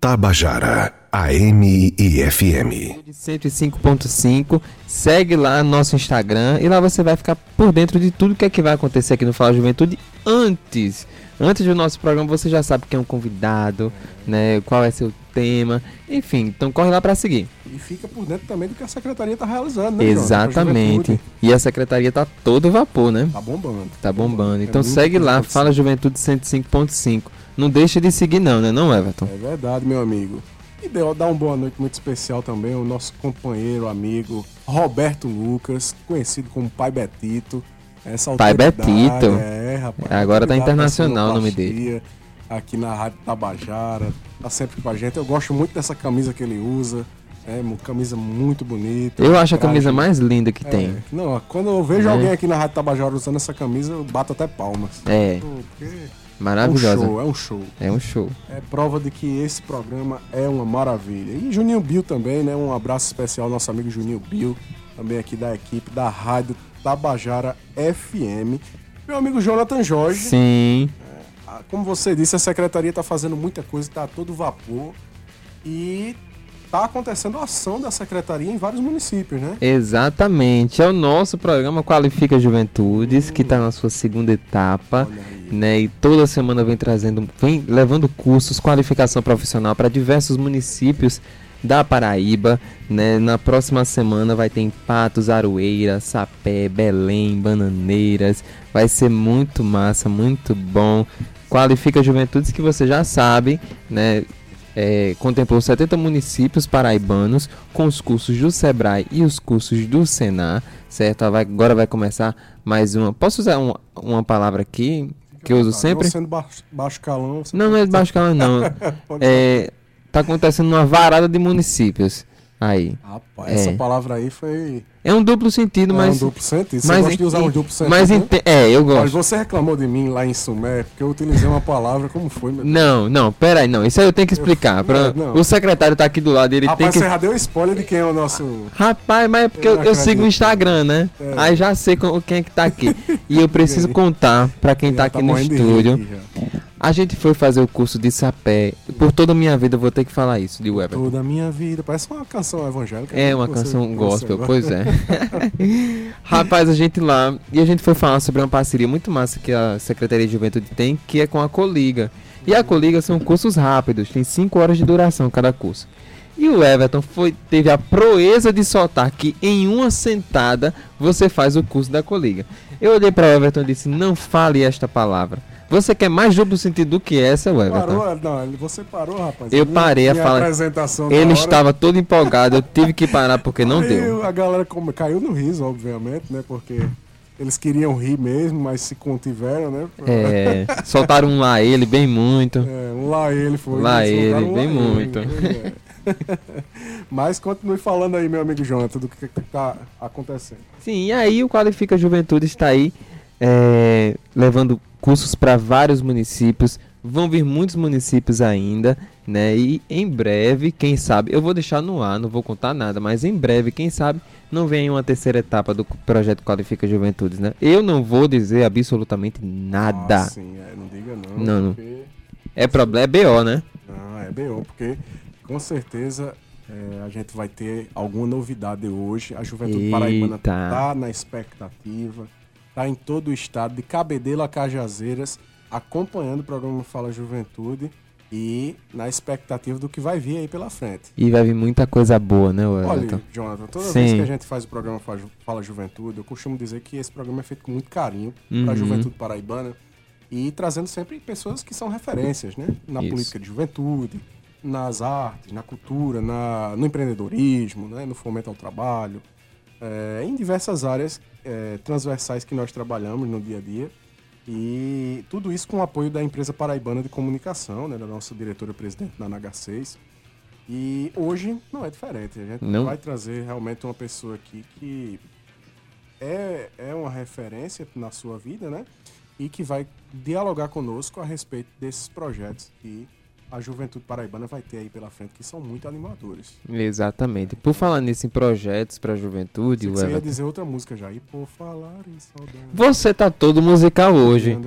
Tabajara, AM e FM. 105.5, segue lá nosso Instagram e lá você vai ficar por dentro de tudo que é que vai acontecer aqui no Fala Juventude antes. Antes do nosso programa você já sabe quem é um convidado, né, qual é seu tema, enfim, então corre lá para seguir. E fica por dentro também do que a secretaria está realizando, né? Exatamente. E a secretaria tá todo vapor, né? Tá bombando. Tá bombando. Então é segue lá, Fala Juventude 105.5. Não deixa de seguir não, né não, Everton? É verdade, meu amigo. E deu, dá uma boa noite muito especial também ao nosso companheiro, amigo Roberto Lucas, conhecido como Pai Betito. Essa Pai Betito. É, rapaz. Agora tá internacional o nome dele. Aqui na Rádio Tabajara, tá sempre com a gente. Eu gosto muito dessa camisa que ele usa. É, uma camisa muito bonita. Eu acho a camisa mais linda que é, tem. Não, quando eu vejo é. alguém aqui na Rádio Tabajara usando essa camisa, eu bato até palmas. É. Porque Maravilhosa. É um show, é um show. É um show. É prova de que esse programa é uma maravilha. E Juninho Bill também, né? Um abraço especial ao nosso amigo Juninho Bill, também aqui da equipe da Rádio Tabajara FM. Meu amigo Jonathan Jorge. Sim. É, como você disse, a secretaria está fazendo muita coisa, está a todo vapor. E está acontecendo ação da secretaria em vários municípios, né? Exatamente. É o nosso programa Qualifica Juventudes, hum. que está na sua segunda etapa né? E toda semana vem trazendo, vem levando cursos, qualificação profissional para diversos municípios da Paraíba, né? Na próxima semana vai ter em Patos, Aroeira, Sapé, Belém, Bananeiras. Vai ser muito massa, muito bom. Qualifica Juventudes que você já sabe, né? É, contemplou 70 municípios paraibanos com os cursos do Sebrae e os cursos do Senar, certo? Agora vai começar mais uma. Posso usar uma, uma palavra aqui? Que eu uso sempre. Não sendo baixo, baixo calão. Não, não é baixo calão, não. é, tá acontecendo numa varada de municípios. Aí. Rapaz, é. essa palavra aí foi. É um duplo sentido, mas. É um duplo sentido. Você mas gosta de usar um duplo sentido? Mas né? É, eu gosto. Mas você reclamou de mim lá em Sumé, porque eu utilizei uma palavra como foi, meu Não, não, pera aí, não. Isso aí eu tenho que explicar. Eu, pra... não, não. O secretário tá aqui do lado, ele Rapaz, tem que. você já deu spoiler de quem é o nosso. Rapaz, mas é porque eu, eu, sigo o Instagram, né? É. Aí já sei quem é que tá aqui. e eu preciso contar pra quem tá aqui tá no estúdio. Aqui, a gente foi fazer o curso de sapé. Por toda a minha vida eu vou ter que falar isso de Weber. Toda a minha vida. Parece uma canção evangélica. É, uma canção gospel, pois é. Rapaz, a gente lá. E a gente foi falar sobre uma parceria muito massa que a Secretaria de Juventude tem, que é com a Coliga. E a Coliga são cursos rápidos, tem 5 horas de duração cada curso. E o Everton foi, teve a proeza de soltar que em uma sentada você faz o curso da Coliga. Eu olhei para o Everton e disse: Não fale esta palavra. Você quer mais duplo sentido do que essa, ué? Parou, não, você parou, rapaz. Eu parei a falar. Ele estava todo empolgado, eu tive que parar porque não Aí deu. A galera como, caiu no riso, obviamente, né? Porque eles queriam rir mesmo, mas se contiveram, né? É, soltaram um lá ele bem muito. É, um lá ele foi. Lá ele, um bem lá muito. Ele, é. mas continue falando aí, meu amigo Jonathan, do que está acontecendo. Sim, e aí o Qualifica Juventude está aí é, levando cursos para vários municípios. Vão vir muitos municípios ainda, né? E em breve, quem sabe, eu vou deixar no ar, não vou contar nada, mas em breve, quem sabe, não vem uma terceira etapa do projeto Qualifica Juventudes, né? Eu não vou dizer absolutamente nada. Ah, sim, é, não diga não. Não, não. É problema, é BO, né? Ah, é BO, porque com certeza é, a gente vai ter alguma novidade hoje. A Juventude Eita. Paraibana está na expectativa está em todo o estado, de Cabedelo a Cajazeiras, acompanhando o programa Fala Juventude e na expectativa do que vai vir aí pela frente. E vai vir muita coisa boa, né, Wellington? Olha, Jonathan, toda Sim. vez que a gente faz o programa Fala Juventude, eu costumo dizer que esse programa é feito com muito carinho uhum. para a juventude paraibana e trazendo sempre pessoas que são referências, né? Na Isso. política de juventude, nas artes, na cultura, na, no empreendedorismo, né? no fomento ao trabalho, é, em diversas áreas é, transversais que nós trabalhamos no dia a dia. E tudo isso com o apoio da empresa paraibana de comunicação, né, da nossa diretora-presidente da NH6. E hoje não é diferente. A gente não. vai trazer realmente uma pessoa aqui que é, é uma referência na sua vida, né? E que vai dialogar conosco a respeito desses projetos que a juventude paraibana vai ter aí pela frente, que são muito animadores. Exatamente. Por falar nisso em projetos para a juventude, você ia dizer outra música já. E por falar em saudade. Você tá todo musical hoje.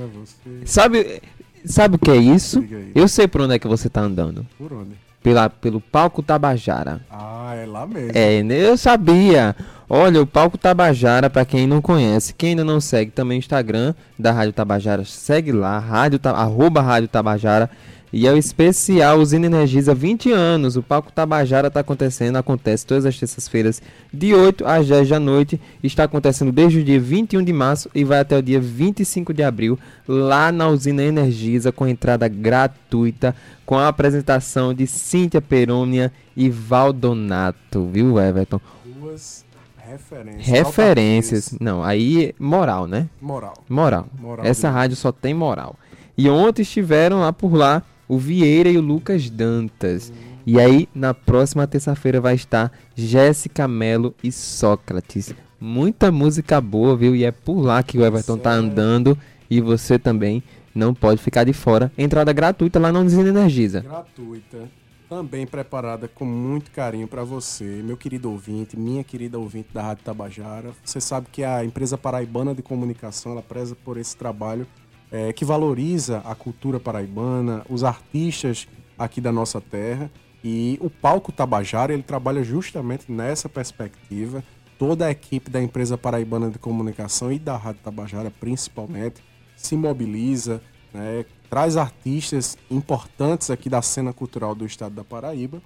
Sabe, sabe o que é isso? Eu sei por onde é que você tá andando. Por onde? pela, pelo Palco Tabajara. Ah, é lá mesmo. É, eu sabia. Olha, o Palco Tabajara, para quem não conhece, quem ainda não segue também o Instagram da Rádio Tabajara, segue lá, rádio, arroba Rádio Tabajara. E é o especial Usina Energiza 20 anos. O Palco Tabajara está acontecendo, acontece todas as terças-feiras, de 8 às 10 da noite. Está acontecendo desde o dia 21 de março e vai até o dia 25 de abril, lá na Usina Energiza, com entrada gratuita, com a apresentação de Cíntia Perônia e Valdonato, viu, Everton? Duas referências. Referências. Não, aí moral, né? Moral. Moral. moral Essa rádio só tem moral. E ontem estiveram lá por lá o Vieira e o Lucas Dantas. E aí, na próxima terça-feira vai estar Jéssica Melo e Sócrates. Muita música boa, viu? E é por lá que o Everton tá andando e você também não pode ficar de fora. Entrada gratuita lá não Energiza. Gratuita. Também preparada com muito carinho para você, meu querido ouvinte, minha querida ouvinte da Rádio Tabajara. Você sabe que a empresa paraibana de comunicação, ela preza por esse trabalho é, que valoriza a cultura paraibana, os artistas aqui da nossa terra. E o Palco Tabajara, ele trabalha justamente nessa perspectiva. Toda a equipe da empresa paraibana de comunicação e da Rádio Tabajara, principalmente, se mobiliza, né, traz artistas importantes aqui da cena cultural do estado da Paraíba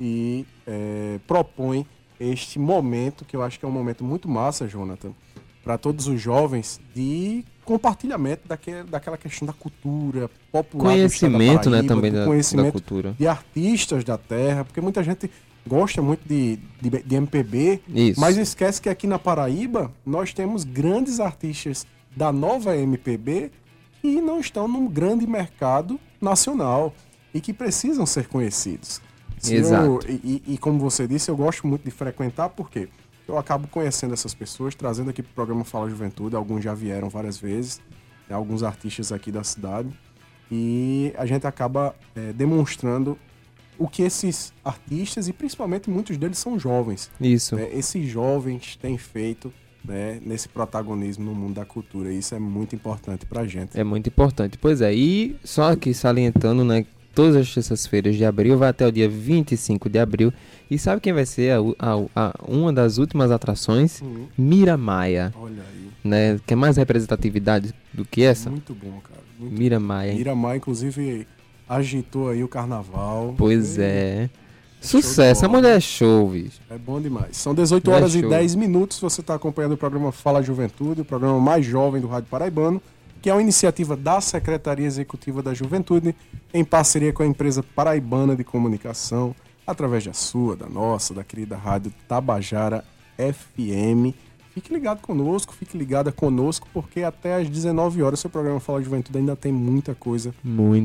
e é, propõe este momento, que eu acho que é um momento muito massa, Jonathan, para todos os jovens, de compartilhamento daquele, daquela questão da cultura popular. Conhecimento, da né, também da, conhecimento da cultura. De artistas da terra, porque muita gente gosta muito de, de, de MPB, Isso. mas esquece que aqui na Paraíba nós temos grandes artistas da nova MPB que não estão num grande mercado nacional e que precisam ser conhecidos. Exato. Eu, e, e, como você disse, eu gosto muito de frequentar, porque quê? Eu acabo conhecendo essas pessoas, trazendo aqui para o programa Fala Juventude. Alguns já vieram várias vezes, né, alguns artistas aqui da cidade. E a gente acaba é, demonstrando o que esses artistas, e principalmente muitos deles são jovens. Isso. Né, esses jovens têm feito né, nesse protagonismo no mundo da cultura. E isso é muito importante para a gente. É muito importante. Pois é, e só aqui salientando, né, todas as terças-feiras de abril, vai até o dia 25 de abril. E sabe quem vai ser a, a, a uma das últimas atrações? Uhum. Mira Maia. Olha aí. Né? Quer mais representatividade do que essa? Muito bom, cara. Muito Mira Maia. Mira Maia, inclusive, agitou aí o carnaval. Pois e... é. Sucesso, a mulher é show, bicho. É bom demais. São 18 horas é e 10 minutos. Você está acompanhando o programa Fala Juventude, o programa mais jovem do Rádio Paraibano que é uma iniciativa da Secretaria Executiva da Juventude, em parceria com a empresa paraibana de comunicação, através da sua, da nossa, da querida rádio Tabajara FM. Fique ligado conosco, fique ligada conosco, porque até às 19 horas seu programa Fala Juventude ainda tem muita coisa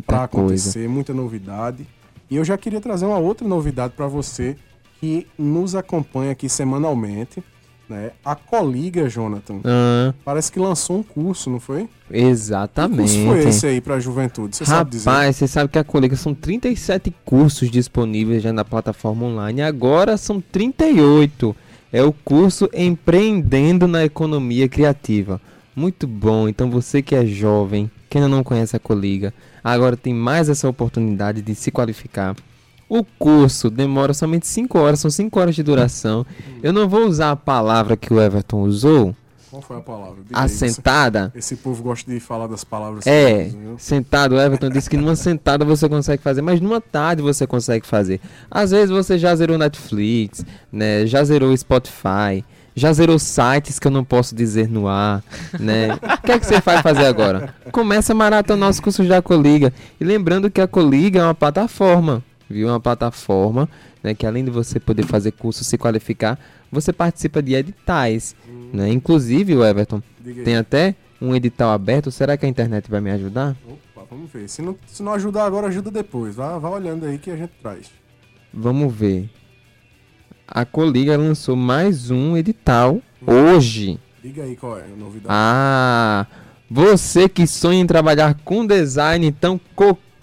para acontecer, coisa. muita novidade. E eu já queria trazer uma outra novidade para você que nos acompanha aqui semanalmente né? A Coliga, Jonathan, ah. parece que lançou um curso, não foi? Exatamente. Que curso foi esse aí para a juventude? Você sabe dizer? Rapaz, você sabe que a Coliga são 37 cursos disponíveis já na plataforma online. Agora são 38. É o curso Empreendendo na Economia Criativa. Muito bom. Então você que é jovem, que ainda não conhece a Coliga, agora tem mais essa oportunidade de se qualificar o curso demora somente 5 horas, são 5 horas de duração. Eu não vou usar a palavra que o Everton usou. Qual foi a palavra? Diga assentada. Esse, esse, povo gosta de falar das palavras. É, sentado. O Everton disse que numa sentada você consegue fazer, mas numa tarde você consegue fazer. Às vezes você já zerou Netflix, né? Já zerou Spotify, já zerou sites que eu não posso dizer no ar, né? o que é que você vai fazer agora? Começa a maratonar os cursos da Coliga. E lembrando que a Coliga é uma plataforma viu? Uma plataforma, né, que além de você poder fazer curso, se qualificar, você participa de editais, hum. né? Inclusive, o Everton, tem até um edital aberto. Será que a internet vai me ajudar? Opa, vamos ver. Se não, se não ajudar agora, ajuda depois. Vá, vá olhando aí que a gente traz. Vamos ver. A Coliga lançou mais um edital hum. hoje. Diga aí qual é a novidade. Ah, você que sonha em trabalhar com design, então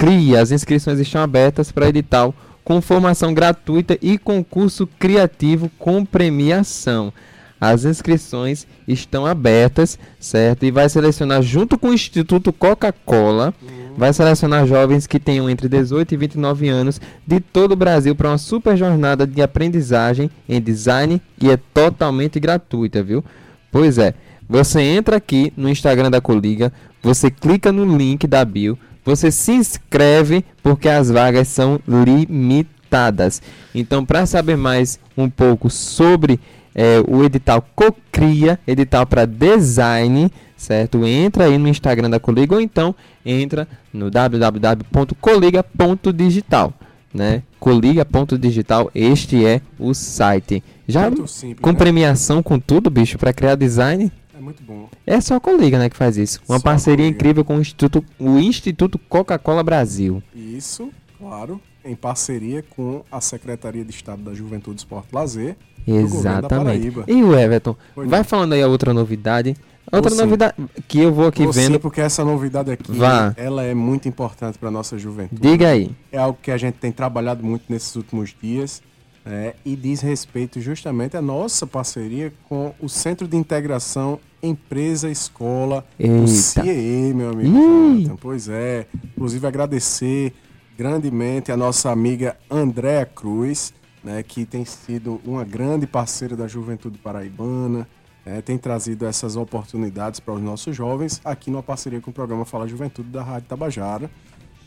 CRIA. As inscrições estão abertas para edital com formação gratuita e concurso criativo com premiação. As inscrições estão abertas, certo? E vai selecionar junto com o Instituto Coca-Cola, uhum. vai selecionar jovens que tenham entre 18 e 29 anos de todo o Brasil para uma super jornada de aprendizagem em design e é totalmente gratuita, viu? Pois é. Você entra aqui no Instagram da Coliga, você clica no link da bio, você se inscreve porque as vagas são limitadas. Então, para saber mais um pouco sobre é, o edital Cocria, edital para design, certo? Entra aí no Instagram da Coliga ou então entra no www.coliga.digital, né? Coliga.digital, este é o site. Já simples, com né? premiação com tudo, bicho, para criar design? Muito bom. É só a Coliga, né, que faz isso. Uma só parceria incrível com o Instituto, o Instituto Coca-Cola Brasil. Isso, claro, em parceria com a Secretaria de Estado da Juventude, Esporte e Lazer. Exatamente. E o Everton, Foi vai falando aí a outra novidade. Outra novidade que eu vou aqui vendo. Sim, porque essa novidade aqui, Vá. ela é muito importante para nossa juventude. Diga aí. É algo que a gente tem trabalhado muito nesses últimos dias é, e diz respeito justamente à nossa parceria com o Centro de Integração Empresa-Escola, o CIE, meu amigo Jonathan. Pois é. Inclusive agradecer grandemente a nossa amiga Andréa Cruz, né, que tem sido uma grande parceira da juventude paraibana, é, tem trazido essas oportunidades para os nossos jovens, aqui numa parceria com o programa Fala Juventude da Rádio Tabajara.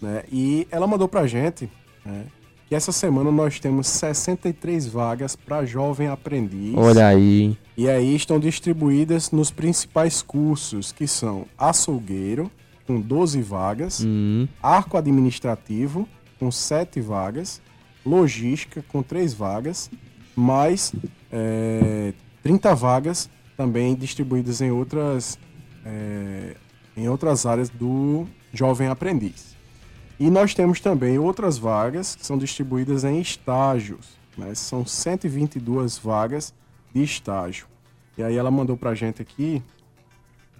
Né, e ela mandou para a gente né, que essa semana nós temos 63 vagas para jovem aprendiz. Olha aí. E aí estão distribuídas nos principais cursos, que são açougueiro, com 12 vagas, uhum. arco administrativo, com 7 vagas, logística, com 3 vagas, mais é, 30 vagas também distribuídas em outras, é, em outras áreas do jovem aprendiz. E nós temos também outras vagas que são distribuídas em estágios. Né? São 122 vagas de estágio. E aí ela mandou para a gente aqui,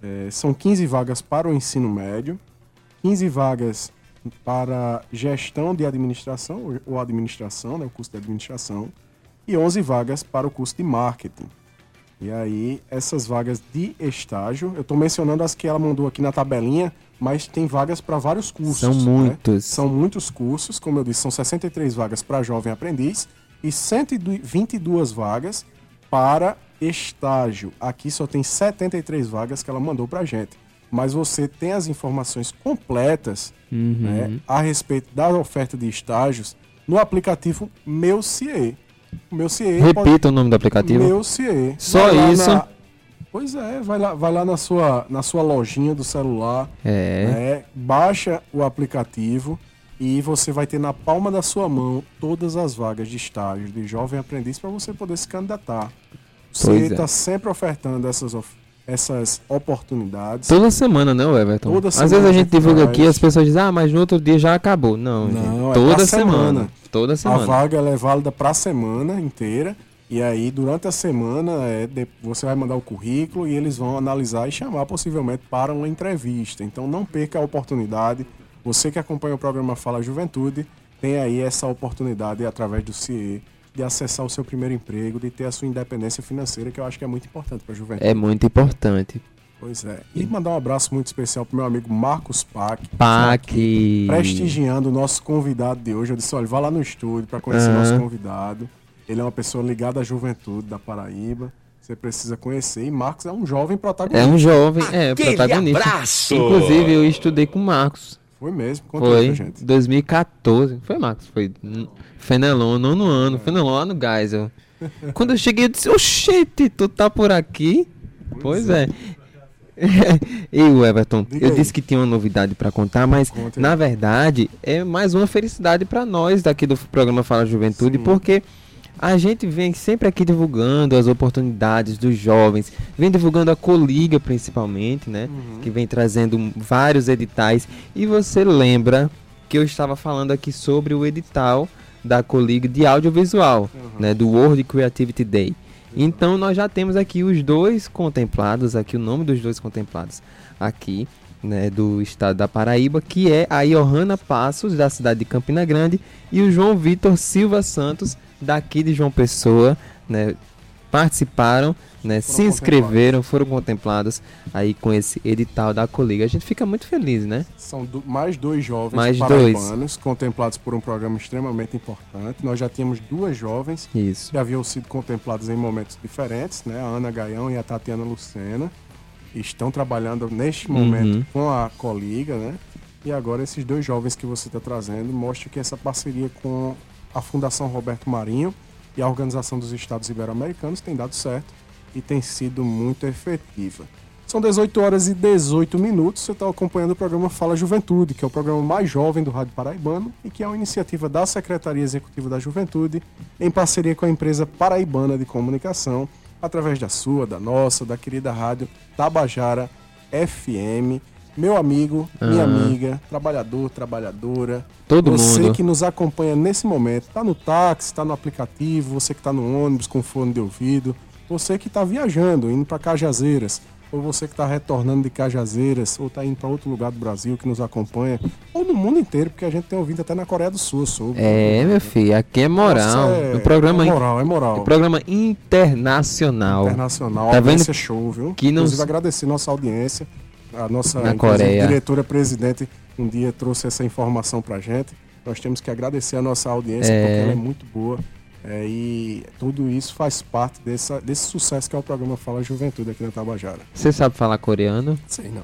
é, são 15 vagas para o ensino médio, 15 vagas para gestão de administração, ou administração, né, o curso de administração, e 11 vagas para o curso de marketing. E aí, essas vagas de estágio, eu estou mencionando as que ela mandou aqui na tabelinha, mas tem vagas para vários cursos. São muitos. Né? São muitos cursos, como eu disse, são 63 vagas para jovem aprendiz e 122 vagas para estágio. Aqui só tem 73 vagas que ela mandou para gente. Mas você tem as informações completas uhum. né, a respeito da oferta de estágios no aplicativo Meu CIE. Meu CIE Repita pode... o nome do aplicativo. Meu CIE. Só isso? Na... Pois é, vai lá, vai lá na, sua, na sua lojinha do celular, é. Né, baixa o aplicativo e você vai ter na palma da sua mão todas as vagas de estágio de jovem aprendiz para você poder se candidatar. Você está é. sempre ofertando essas, essas oportunidades. Toda semana, né, Everton? Toda Às vezes a gente divulga aqui e as pessoas dizem, ah, mas no outro dia já acabou. Não, Não gente, é toda semana. semana. Toda semana. A vaga é válida para a semana inteira e aí, durante a semana, é, você vai mandar o currículo e eles vão analisar e chamar possivelmente para uma entrevista. Então, não perca a oportunidade. Você que acompanha o programa Fala Juventude, tem aí essa oportunidade através do CIE de acessar o seu primeiro emprego, de ter a sua independência financeira, que eu acho que é muito importante para a juventude. É muito importante. Pois é. E mandar um abraço muito especial pro meu amigo Marcos Pac. Pac. Prestigiando o nosso convidado de hoje. Eu disse, olha, vá lá no estúdio para conhecer o uhum. nosso convidado. Ele é uma pessoa ligada à juventude da Paraíba. Você precisa conhecer. E Marcos é um jovem protagonista. É um jovem, é, Aquele protagonista. Abraço! Inclusive, eu estudei com Marcos. Foi mesmo? Conta foi, gente. 2014. Foi, Marcos? Foi Fenelon, nono ano. É. Fenelon lá no Geisel. Quando eu cheguei, eu disse, oxente, tu tá por aqui? Pois, pois é. é. e o Everton, Diga eu aí. disse que tinha uma novidade para contar, mas na verdade é mais uma felicidade para nós daqui do programa Fala Juventude, Sim. porque a gente vem sempre aqui divulgando as oportunidades dos jovens, vem divulgando a Coliga principalmente, né? Uhum. Que vem trazendo vários editais. E você lembra que eu estava falando aqui sobre o edital da Coliga de audiovisual, uhum. né? Do World Creativity Day. Então nós já temos aqui os dois contemplados, aqui o nome dos dois contemplados aqui, né, do estado da Paraíba, que é a Johanna Passos, da cidade de Campina Grande, e o João Vitor Silva Santos, daqui de João Pessoa, né, participaram, né, se inscreveram, foram contemplados aí com esse edital da Coliga. A gente fica muito feliz, né? São do, mais dois jovens mais dois. contemplados por um programa extremamente importante. Nós já tínhamos duas jovens Isso. que haviam sido contempladas em momentos diferentes, né? A Ana Gaião e a Tatiana Lucena. Estão trabalhando neste momento Uhum. com a Coliga, né? E agora esses dois jovens que você está trazendo mostram que essa parceria com a Fundação Roberto Marinho e a Organização dos Estados Ibero-Americanos tem dado certo e tem sido muito efetiva. São 18 horas e 18 minutos. Você está acompanhando o programa Fala Juventude, que é o programa mais jovem do Rádio Paraibano e que é uma iniciativa da Secretaria Executiva da Juventude, em parceria com a empresa Paraibana de Comunicação, através da sua, da nossa, da querida rádio Tabajara FM. Meu amigo, minha amiga, trabalhador, trabalhadora, Todo você mundo. que nos acompanha nesse momento, tá no táxi, tá no aplicativo, você que tá no ônibus com fone de ouvido, você que tá viajando, indo para Cajazeiras, ou você que tá retornando de Cajazeiras, ou tá indo para outro lugar do Brasil que nos acompanha, ou no mundo inteiro, porque a gente tem ouvido até na Coreia do Sul sobre. É, meu filho, aqui é moral. Nossa, é- o programa é moral, é moral. o programa internacional. Internacional, Tá audiência vendo? show, viu? Que não- Inclusive agradecer nossa audiência, a nossa diretora-presidente um dia trouxe essa informação pra gente. Nós temos que agradecer a nossa audiência É. porque ela é muito boa. É, e tudo isso faz parte dessa, desse sucesso que é o programa Fala Juventude aqui na Tabajara. Você sabe falar coreano? Sei não,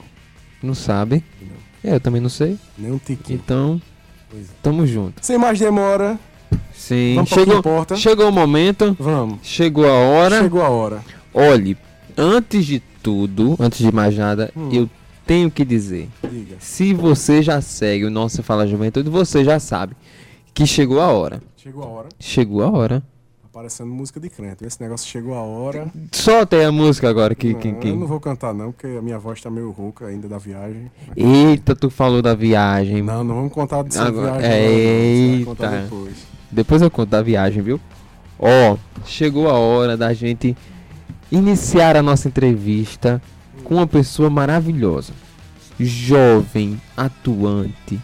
Não sabe? não. É, eu também não sei. Nem um tiquinho. Então, é. tamo junto. Sem mais demora, Sim, vamos para chegou, importa. chegou o momento, Vamos. chegou a hora. Chegou a hora. Olhe, antes de tudo, antes de mais nada, Hum. eu tenho que dizer. Diga. Se você já segue o nosso Fala Juventude, você já sabe que chegou a hora. Chegou a hora. Chegou a hora. Aparecendo música de crente. Esse negócio chegou a hora. Solta aí a música agora que, não, que, que- Eu não vou cantar não, porque a minha voz tá meio rouca ainda da viagem. Eita, tu falou da viagem. Não, não vamos contar dessa Agora- viagem. não, vai Eita. contar depois. Depois eu conto da viagem, viu? Ó, chegou a hora da gente iniciar a nossa entrevista com uma pessoa maravilhosa. Jovem, atuante,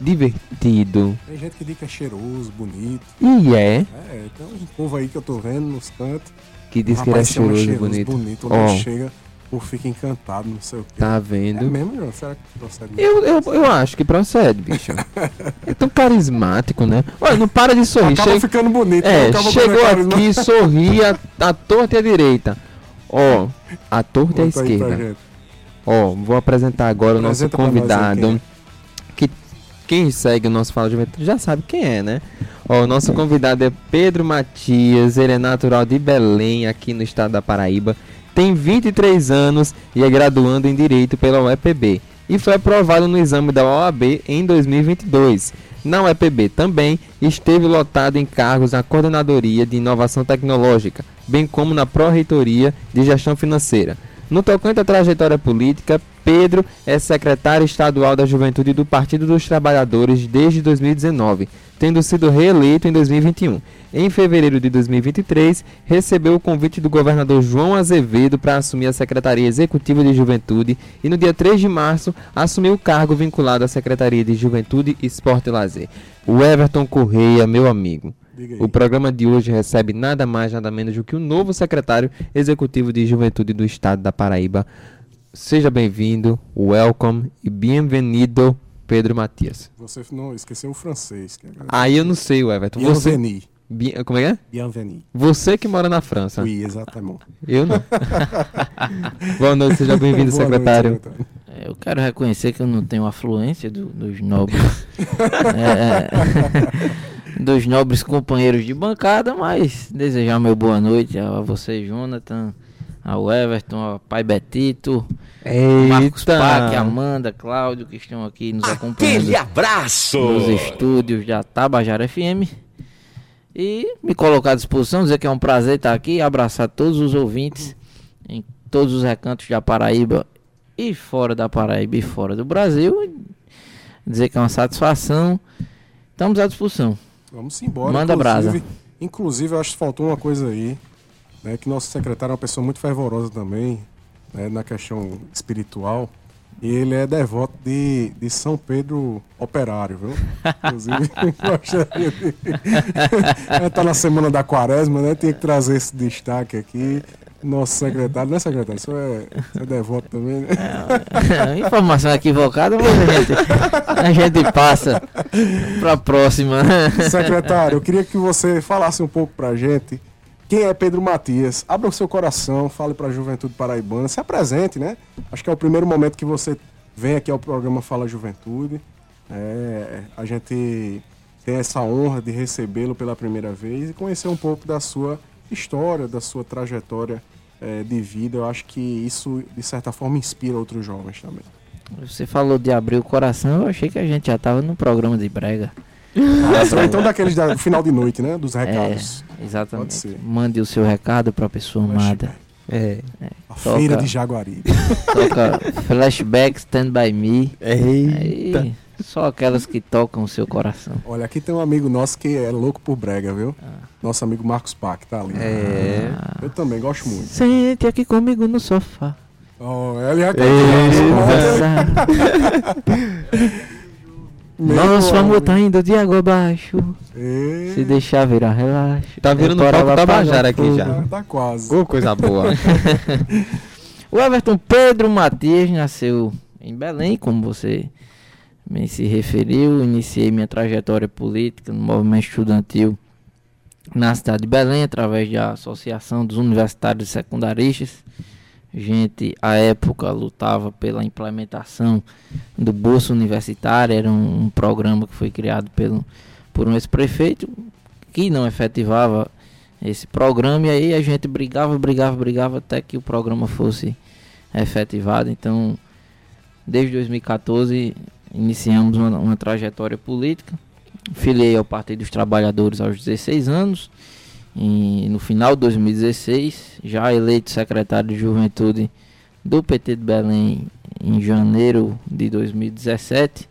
divertido. Tem gente que diz que é cheiroso, bonito. E é, É, tem um povo aí que eu tô vendo nos cantos. que diz que ele é chama cheiroso, bonito. bonito. Ele chega, o povo fica encantado, não sei o quê. Tá É vendo? mesmo, João? Será que procede? Eu, eu, eu acho que procede, bicho. É tão carismático, né? Olha, não para de sorrir. Acaba Chega- ficando bonito. É, chegou aqui, sorria a torta e a direita. Ó, a torta e pra esquerda. Ó, vou apresentar agora o nosso Apresenta nós aí convidado. Que quem segue o nosso Fala Juventude já sabe quem é, né? Ó, o nosso convidado é Pedro Matias, ele é natural de Belém, aqui no estado da Paraíba. Tem 23 anos e é graduando em Direito pela UEPB. E foi aprovado no exame da OAB em 2022. Na UEPB também esteve lotado em cargos na Coordenadoria de Inovação Tecnológica, bem como na Pró-Reitoria de Gestão Financeira. No tocante à trajetória política, Pedro é secretário estadual da Juventude do Partido dos Trabalhadores desde 2019, tendo sido reeleito em 2021. Em fevereiro de 2023, recebeu o convite do governador João Azevedo para assumir a Secretaria Executiva de Juventude e no dia 3 de março assumiu o cargo vinculado à Secretaria de Juventude, Esporte e Lazer. O Everton Correia, meu amigo. Diga aí. O programa de hoje recebe nada mais, nada menos do que o novo secretário executivo de Juventude do Estado da Paraíba. Seja bem-vindo, welcome e bem-vindo, Pedro Matias. Você não esqueceu o francês. Que é Aí eu não sei, Everton. Você, Bienvenue. Bien- como é que é? Bienvenue. Você que mora na França. Oui, exatamente. Eu não. Boa noite, seja bem-vindo, noite, secretário. secretário. É, Eu quero reconhecer que eu não tenho afluência do- dos nobres. é, dos nobres companheiros de bancada, mas desejar meu boa noite a você, Jonathan, ao Everton, ao pai Betito, Marcos Pac, Amanda, Cláudio, que estão aqui nos acompanhando Aquele abraço! nos estúdios da Tabajara FM. E me colocar à disposição, dizer que é um prazer estar aqui, abraçar todos os ouvintes em todos os recantos da Paraíba e fora da Paraíba e fora do Brasil. Dizer que é uma satisfação. Estamos à disposição. Vamos embora. Manda inclusive, brasa. Inclusive, eu acho que faltou uma coisa aí, né? Que nosso secretário é uma pessoa muito fervorosa também, né, na questão espiritual. E ele é devoto de, de São Pedro Operário, viu? Inclusive, gostaria de. tá na semana da quaresma, né? Tinha que trazer esse destaque aqui. Nosso secretário, não é secretário, isso é, é devoto também, né? É, informação equivocada, mas a gente, a gente passa para a próxima. Secretário, eu queria que você falasse um pouco para a gente quem é Pedro Matias. Abra o seu coração, fale para a juventude paraibana, se apresente, né? Acho que é o primeiro momento que você vem aqui ao programa Fala Juventude. É, a gente tem essa honra de recebê-lo pela primeira vez e conhecer um pouco da sua história, da sua trajetória é, de vida. Eu acho que isso, de certa forma, inspira outros jovens também. Você falou de abrir o coração, eu achei que a gente já estava no programa de brega. Ah, então daqueles do final de noite, né? Dos recados. É, exatamente. Mande o seu recado para a pessoa amada. É. é. A toca, feira de Jaguari. Toca Flashback Stand By Me. Eita. Aí, só aquelas que tocam o seu coração. Olha, aqui tem um amigo nosso que é louco por brega, viu? Ah. Nosso amigo Marcos Pac, tá ali. É. Eu também gosto muito. Sente aqui comigo no sofá. Oh, ele é Nosso amor tá indo de água abaixo. E... Se deixar virar, relaxa. Tá virando é, palco da Bajara aqui já. Tá quase. Oh, coisa boa. o Everton Pedro Matias nasceu em Belém, como você me se referiu. Iniciei minha trajetória política no movimento estudantil na cidade de Belém, através da Associação dos Universitários Secundaristas. A gente, à época, lutava pela implementação do Bolsa Universitário, era um, um programa que foi criado pelo, por um ex-prefeito que não efetivava esse programa, e aí a gente brigava, brigava, brigava até que o programa fosse efetivado. Então, desde 2014, iniciamos uma, uma trajetória política. Filiei ao Partido dos Trabalhadores aos 16 anos. E no final de 2016, já eleito secretário de Juventude do PT de Belém em janeiro de 2017,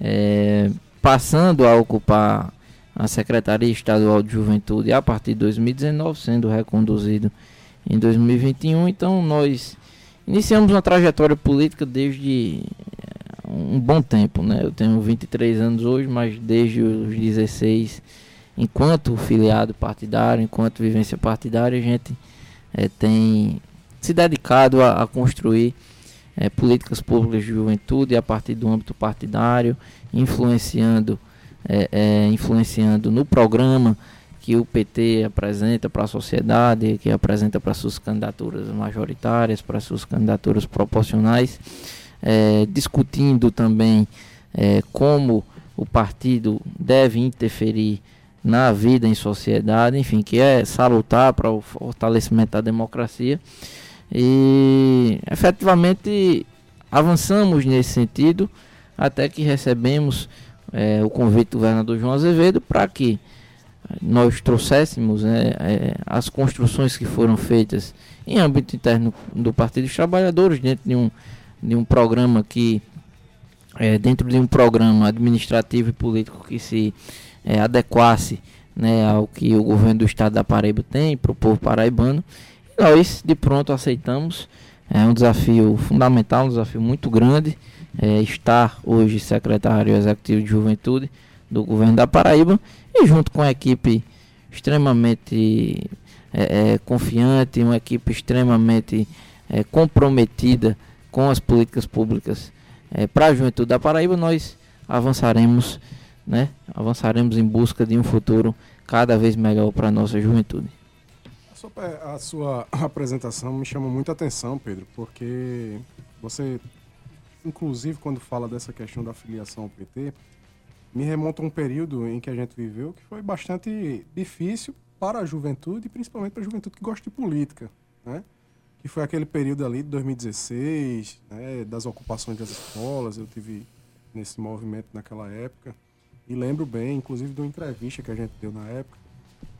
é, passando a ocupar a Secretaria Estadual de Juventude a partir de 2019, sendo reconduzido em 2021. Então, nós iniciamos uma trajetória política desde um bom tempo, né? Eu tenho 23 anos hoje, mas desde os 16, enquanto filiado partidário, enquanto vivência partidária, a gente é, tem se dedicado a, a construir é, políticas públicas de juventude a partir do âmbito partidário, influenciando, é, influenciando no programa que o PT apresenta para a sociedade, que apresenta para suas candidaturas majoritárias, para suas candidaturas proporcionais é, discutindo também é, como o partido deve interferir na vida em sociedade, enfim, que é salutar para o fortalecimento da democracia. E efetivamente avançamos nesse sentido até que recebemos é, o convite do governador João Azevedo para que nós trouxéssemos né, é, as construções que foram feitas em âmbito interno do Partido dos Trabalhadores, dentro de um de um programa que é, dentro de um programa administrativo e político que se é, adequasse né, ao que o governo do estado da Paraíba tem para o povo paraibano. Nós de pronto aceitamos. É um desafio fundamental, um desafio muito grande. É, estar hoje secretário executivo de juventude do governo da Paraíba e junto com a equipe extremamente é, é, confiante, uma equipe extremamente é, comprometida com as políticas públicas é, para a juventude da Paraíba, nós avançaremos, né? Avançaremos em busca de um futuro cada vez melhor para a nossa juventude. A sua apresentação me chama muita atenção, Pedro, porque você, inclusive, quando fala dessa questão da filiação ao PT, me remonta a um período em que a gente viveu que foi bastante difícil para a juventude, principalmente para a juventude que gosta de política, né? Que foi aquele período ali de 2016, né, das ocupações das escolas. Eu tive nesse movimento naquela época. E lembro bem, inclusive, de uma entrevista que a gente deu na época,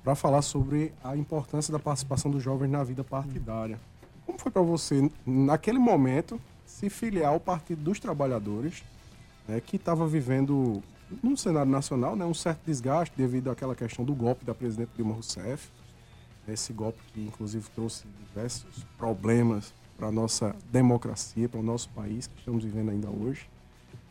para falar sobre a importância da participação dos jovens na vida partidária. Como foi para você, naquele momento, se filiar ao Partido dos Trabalhadores, né, que estava vivendo, no cenário nacional, né, um certo desgaste devido àquela questão do golpe da presidente Dilma Rousseff? Esse golpe que inclusive trouxe diversos problemas para a nossa democracia, para o nosso país que estamos vivendo ainda hoje.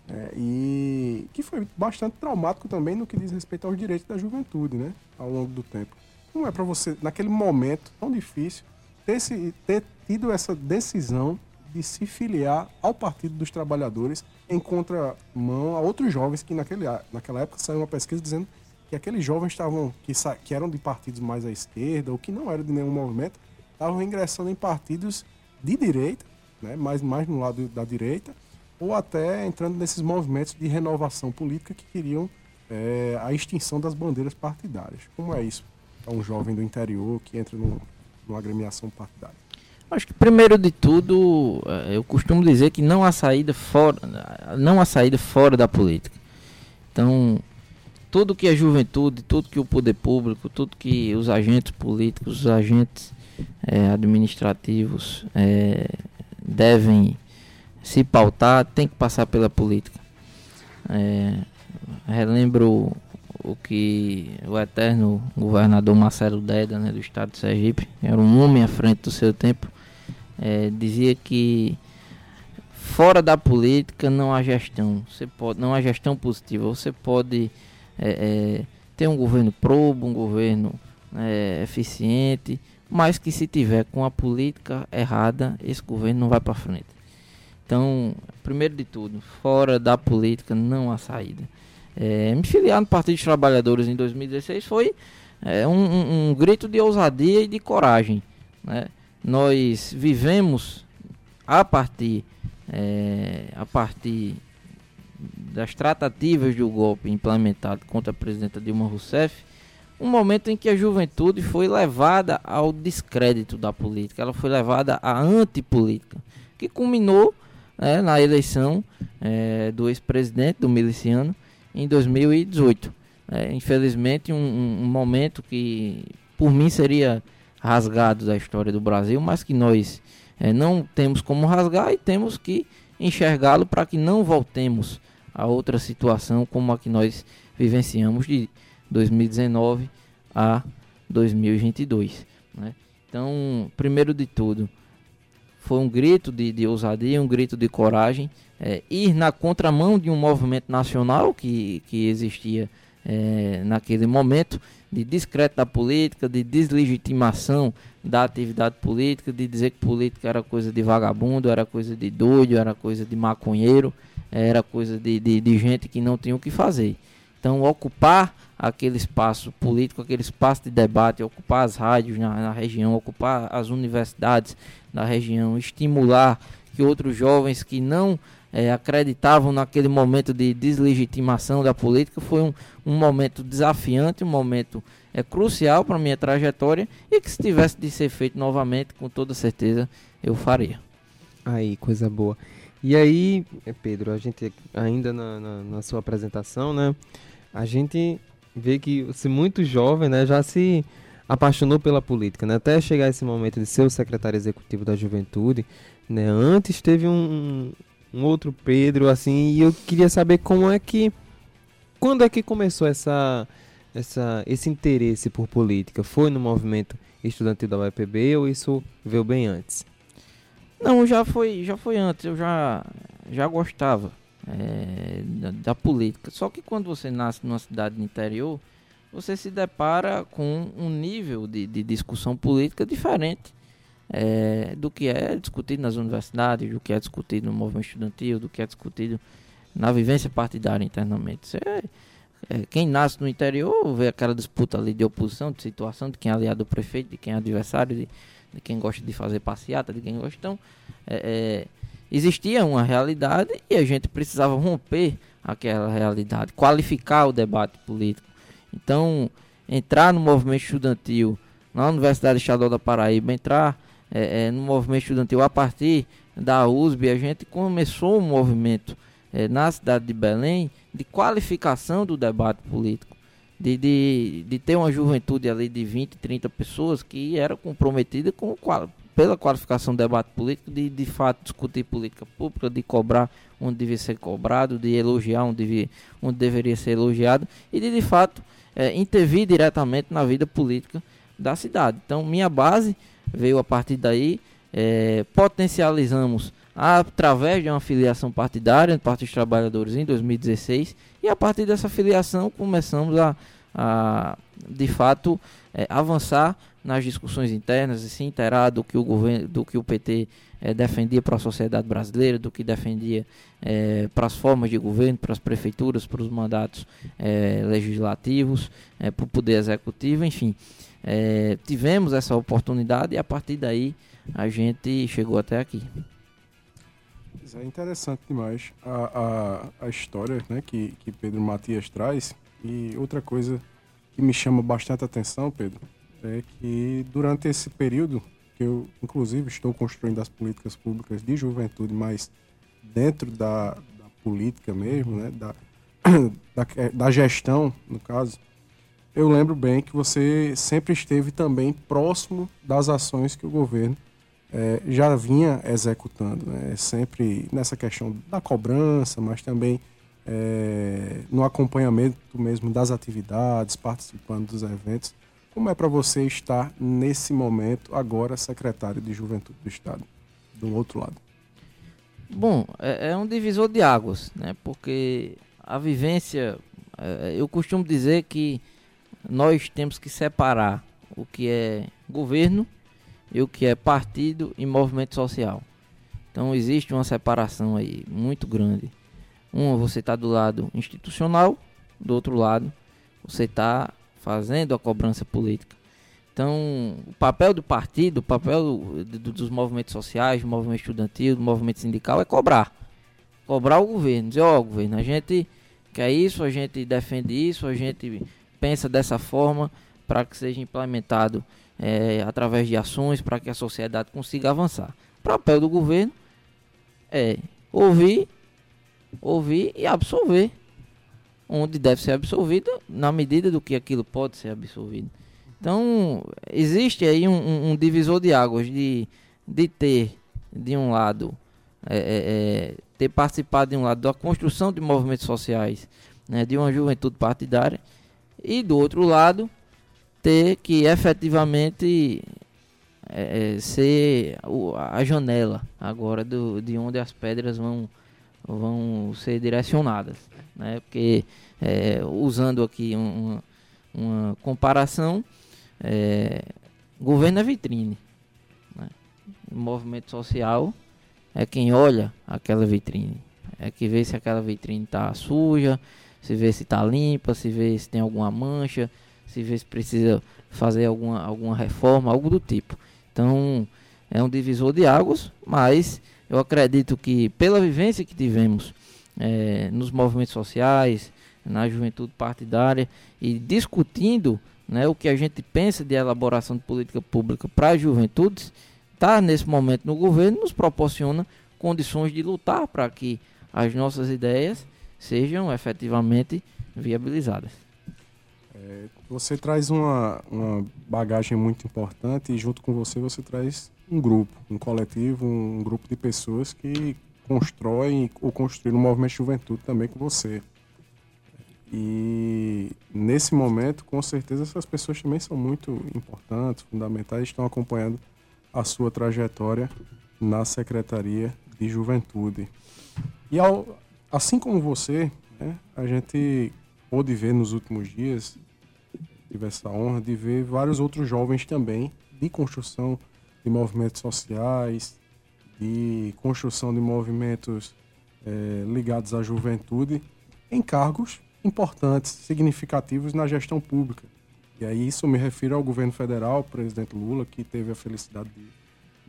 É, e que foi bastante traumático também no que diz respeito aos direitos da juventude, né? Ao longo do tempo. Não é para você, naquele momento tão difícil, ter, se, ter tido essa decisão de se filiar ao Partido dos Trabalhadores em contramão a outros jovens que naquele, naquela época saiu uma pesquisa dizendo que aqueles jovens estavam que, que eram de partidos mais à esquerda ou que não eram de nenhum movimento estavam ingressando em partidos de direita, né, mais, mais no lado da direita, ou até entrando nesses movimentos de renovação política que queriam é, a extinção das bandeiras partidárias. Como é isso? Um jovem do interior que entra no, numa agremiação partidária. Acho que primeiro de tudo, é, eu costumo dizer que não há saída fora, não há saída fora da política. Então, tudo que a juventude, tudo que o poder público, tudo que os agentes políticos, os agentes é, administrativos é, devem se pautar, tem que passar pela política. É, relembro o que o eterno governador Marcelo Deda, né, do estado de Sergipe, era um homem à frente do seu tempo, é, dizia que fora da política não há gestão, você pode, não há gestão positiva. Você pode é, é, ter um governo probo, um governo é, eficiente, mas que se tiver com a política errada, esse governo não vai para frente. Então, primeiro de tudo, fora da política não há saída. É, me filiar no Partido dos Trabalhadores em 2016 foi é, um, um, grito de ousadia e de coragem. Né? Nós vivemos a partir, é, a partir das tratativas de golpe implementado contra a presidenta Dilma Rousseff, um momento em que a juventude foi levada ao descrédito da política, ela foi levada à antipolítica, que culminou é, na eleição é, do ex-presidente, do miliciano, em 2018. É, infelizmente, um, um, momento que, por mim, seria rasgado da história do Brasil, mas que nós é, não temos como rasgar e temos que enxergá-lo para que não voltemos a outra situação como a que nós vivenciamos de 2019 a 2022. Né? Então, primeiro de tudo, foi um grito de, de ousadia, um grito de coragem, é, ir na contramão de um movimento nacional que, que existia é, naquele momento, de discreto da política, de deslegitimação da atividade política, de dizer que política era coisa de vagabundo, era coisa de doido, era coisa de maconheiro, era coisa de, de, de gente que não tinha o que fazer. Então, ocupar aquele espaço político, aquele espaço de debate, ocupar as rádios na, na região, ocupar as universidades da região, estimular que outros jovens que não é, acreditavam naquele momento de deslegitimação da política foi um, um momento desafiante, um momento é, crucial para a minha trajetória e que se tivesse de ser feito novamente, com toda certeza eu faria. Aí, coisa boa. E aí, Pedro, a gente ainda na, na, na sua apresentação, né? A gente vê que se muito jovem, né, já se apaixonou pela política, né? Até chegar esse momento de ser o secretário executivo da Juventude, né? Antes teve um, um outro Pedro, assim, e eu queria saber como é que, quando é que começou essa, essa, esse interesse por política? Foi no movimento estudantil da UEPB ou isso veio bem antes? Não, já foi, já foi antes. Eu já, já gostava é, da, da, política. Só que quando você nasce numa cidade do interior, você se depara com um nível de, de discussão política diferente é, do que é discutido nas universidades, do que é discutido no movimento estudantil, do que é discutido na vivência partidária internamente. Você, é, quem nasce no interior vê aquela disputa ali de oposição, de situação, de quem é aliado do prefeito, de quem é adversário, de, de quem gosta de fazer passeata, de quem gosta. Então, é, é existia uma realidade e a gente precisava romper aquela realidade, qualificar o debate político. Então, entrar no movimento estudantil na Universidade Estadual da Paraíba, entrar é, é, no movimento estudantil a partir da USB, a gente começou um movimento é, na cidade de Belém de qualificação do debate político. De, de, de ter uma juventude ali de 20, 30 pessoas que era comprometida com pela qualificação do debate político, de de fato discutir política pública, de cobrar onde devia ser cobrado, de elogiar onde, devia, onde deveria ser elogiado e de de fato é, intervir diretamente na vida política da cidade. Então, minha base veio a partir daí. é, potencializamos através de uma filiação partidária do Partido dos Trabalhadores em 2016 e a partir dessa filiação começamos a, a de fato é, avançar nas discussões internas e se inteirar do que o governo, do que o PT é, defendia para a sociedade brasileira, do que defendia é, para as formas de governo, para as prefeituras, para os mandatos é, legislativos, é, para o poder executivo, enfim. É, tivemos essa oportunidade e a partir daí a gente chegou até aqui. É interessante demais a, a, a história né, que, que Pedro Matias traz. E outra coisa que me chama bastante atenção, Pedro, é que durante esse período, que eu inclusive estou construindo as políticas públicas de juventude, mas dentro da, da política mesmo, né, da, da, da gestão, no caso, eu lembro bem que você sempre esteve também próximo das ações que o governo é, já vinha executando, né? sempre nessa questão da cobrança, mas também é, no acompanhamento mesmo das atividades, participando dos eventos. Como é para você estar nesse momento agora secretário de Juventude do Estado, do outro lado? Bom, é, é um divisor de águas, né? Porque a vivência, é, eu costumo dizer que nós temos que separar o que é governo e o que é partido e movimento social. Então existe uma separação aí muito grande. Um, você está do lado institucional, do outro lado, você está fazendo a cobrança política. Então, o papel do partido, o papel do, dos movimentos sociais, do movimento estudantil, do movimento sindical é cobrar. Cobrar o governo, dizer, ó, oh, governo, a gente quer isso, a gente defende isso, a gente pensa dessa forma para que seja implementado é, através de ações para que a sociedade consiga avançar. O papel do governo é ouvir, ouvir e absorver, onde deve ser absorvido na medida do que aquilo pode ser absorvido. Então existe aí um, um, um divisor de águas de, de ter de um lado é, é, é, ter participado de um lado da construção de movimentos sociais, né, de uma juventude partidária, e do outro lado ter que efetivamente é, é, ser a janela agora do, de onde as pedras vão, vão ser direcionadas. Né? Porque, é, usando aqui uma, uma comparação, é, governo é vitrine. Né? O movimento social é quem olha aquela vitrine. É que vê se aquela vitrine está suja, se vê se está limpa, se vê se tem alguma mancha, se vê se precisa fazer alguma, alguma reforma, algo do tipo. Então, é um divisor de águas, mas eu acredito que pela vivência que tivemos é, nos movimentos sociais, na juventude partidária e discutindo né, o que a gente pensa de elaboração de política pública para as juventudes, está nesse momento no governo nos proporciona condições de lutar para que as nossas ideias sejam efetivamente viabilizadas. É, você traz uma, uma bagagem muito importante e junto com você você traz um grupo, um coletivo, um grupo de pessoas que constroem ou construíram um movimento de juventude também com você. E nesse momento, com certeza, essas pessoas também são muito importantes, fundamentais, estão acompanhando a sua trajetória na Secretaria de Juventude. E ao, assim como você, né, a gente pôde ver nos últimos dias tive essa honra de ver vários outros jovens também de construção de movimentos sociais, de construção de movimentos é, ligados à juventude em cargos importantes, significativos na gestão pública. E aí isso me refiro ao governo federal, presidente Lula, que teve a felicidade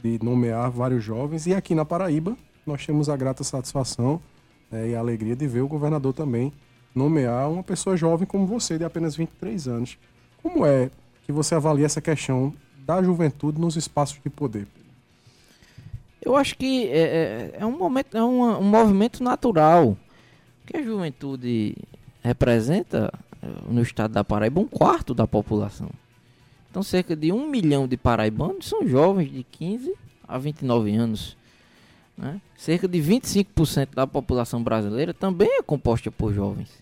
de, de nomear vários jovens. E aqui na Paraíba, nós temos a grata satisfação é, e a alegria de ver o governador também nomear uma pessoa jovem como você, de apenas 23 anos. Como é que você avalia essa questão da juventude nos espaços de poder? Eu acho que é, é, é um momento, é um, um movimento natural que a juventude representa é, no estado da Paraíba um quarto da população. Então, cerca de um milhão de paraibanos são jovens de 15 a 29 anos. Né? Cerca de 25% da população brasileira também é composta por jovens.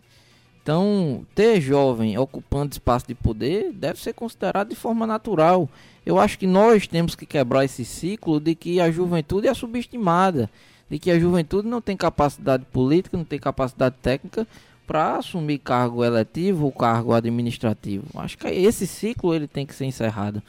Então, ter jovem ocupando espaço de poder deve ser considerado de forma natural. Eu acho que nós temos que quebrar esse ciclo de que a juventude é subestimada, de que a juventude não tem capacidade política, não tem capacidade técnica para assumir cargo eletivo ou cargo administrativo. Acho que esse ciclo ele tem que ser encerrado.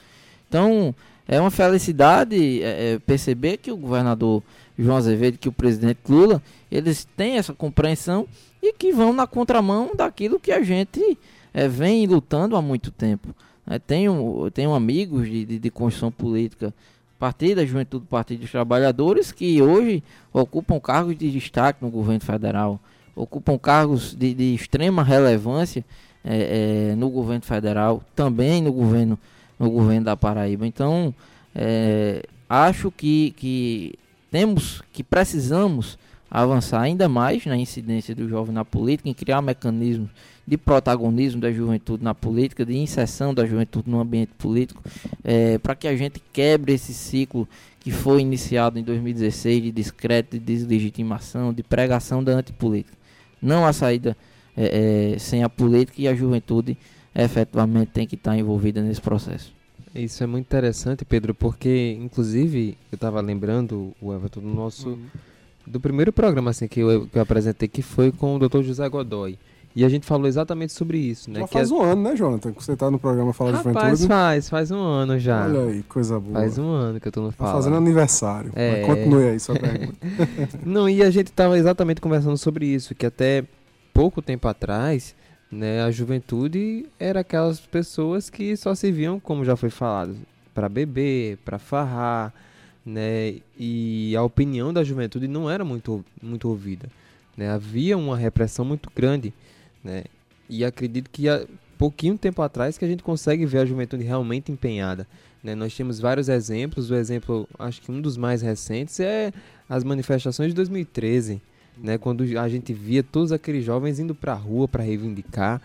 Então, é uma felicidade é, é, perceber que o governador João Azevedo, que o presidente Lula, eles têm essa compreensão e que vão na contramão daquilo que a gente é, vem lutando há muito tempo. É, tenho, tenho amigos de, de, de construção política, partido da Juventude do Partido dos Trabalhadores, que hoje ocupam cargos de destaque no governo federal, ocupam cargos de, de extrema relevância é, é, no governo federal, também no governo, no governo da Paraíba. Então, acho que, que temos que precisamos avançar ainda mais na incidência do jovem na política, em criar mecanismos de protagonismo da juventude na política, de inserção da juventude no ambiente político, é, para que a gente quebre esse ciclo que foi iniciado em 2016 de discreto, de deslegitimação, de pregação da antipolítica. Não a saída é, é, sem a política e a juventude efetivamente tem que estar envolvida nesse processo. Isso é muito interessante, Pedro, porque inclusive eu estava lembrando o Everton do nosso uhum. Do primeiro programa assim que eu, que eu apresentei que foi com o Dr. José Godoy. E a gente falou exatamente sobre isso, né? Já faz é... um ano, né, Jonathan? Que você tá no programa Fala Rapaz, de Juventude. faz, faz um ano já. Olha aí, coisa boa. Faz um ano que eu tô no Fala. Tá fazendo aniversário. É... Continue aí sua pergunta. Não, e a gente tava exatamente conversando sobre isso, que até pouco tempo atrás né? A juventude era aquelas pessoas que só se viam, como já foi falado, para beber, para farrar, né? E a opinião da juventude não era muito, muito ouvida, né? Havia uma repressão muito grande, né? E acredito que há pouquinho tempo atrás que a gente consegue ver a juventude realmente empenhada. Né? Nós temos vários exemplos. O exemplo, acho que um dos mais recentes é as manifestações de 2013, né? Quando a gente via todos aqueles jovens indo para a rua para reivindicar,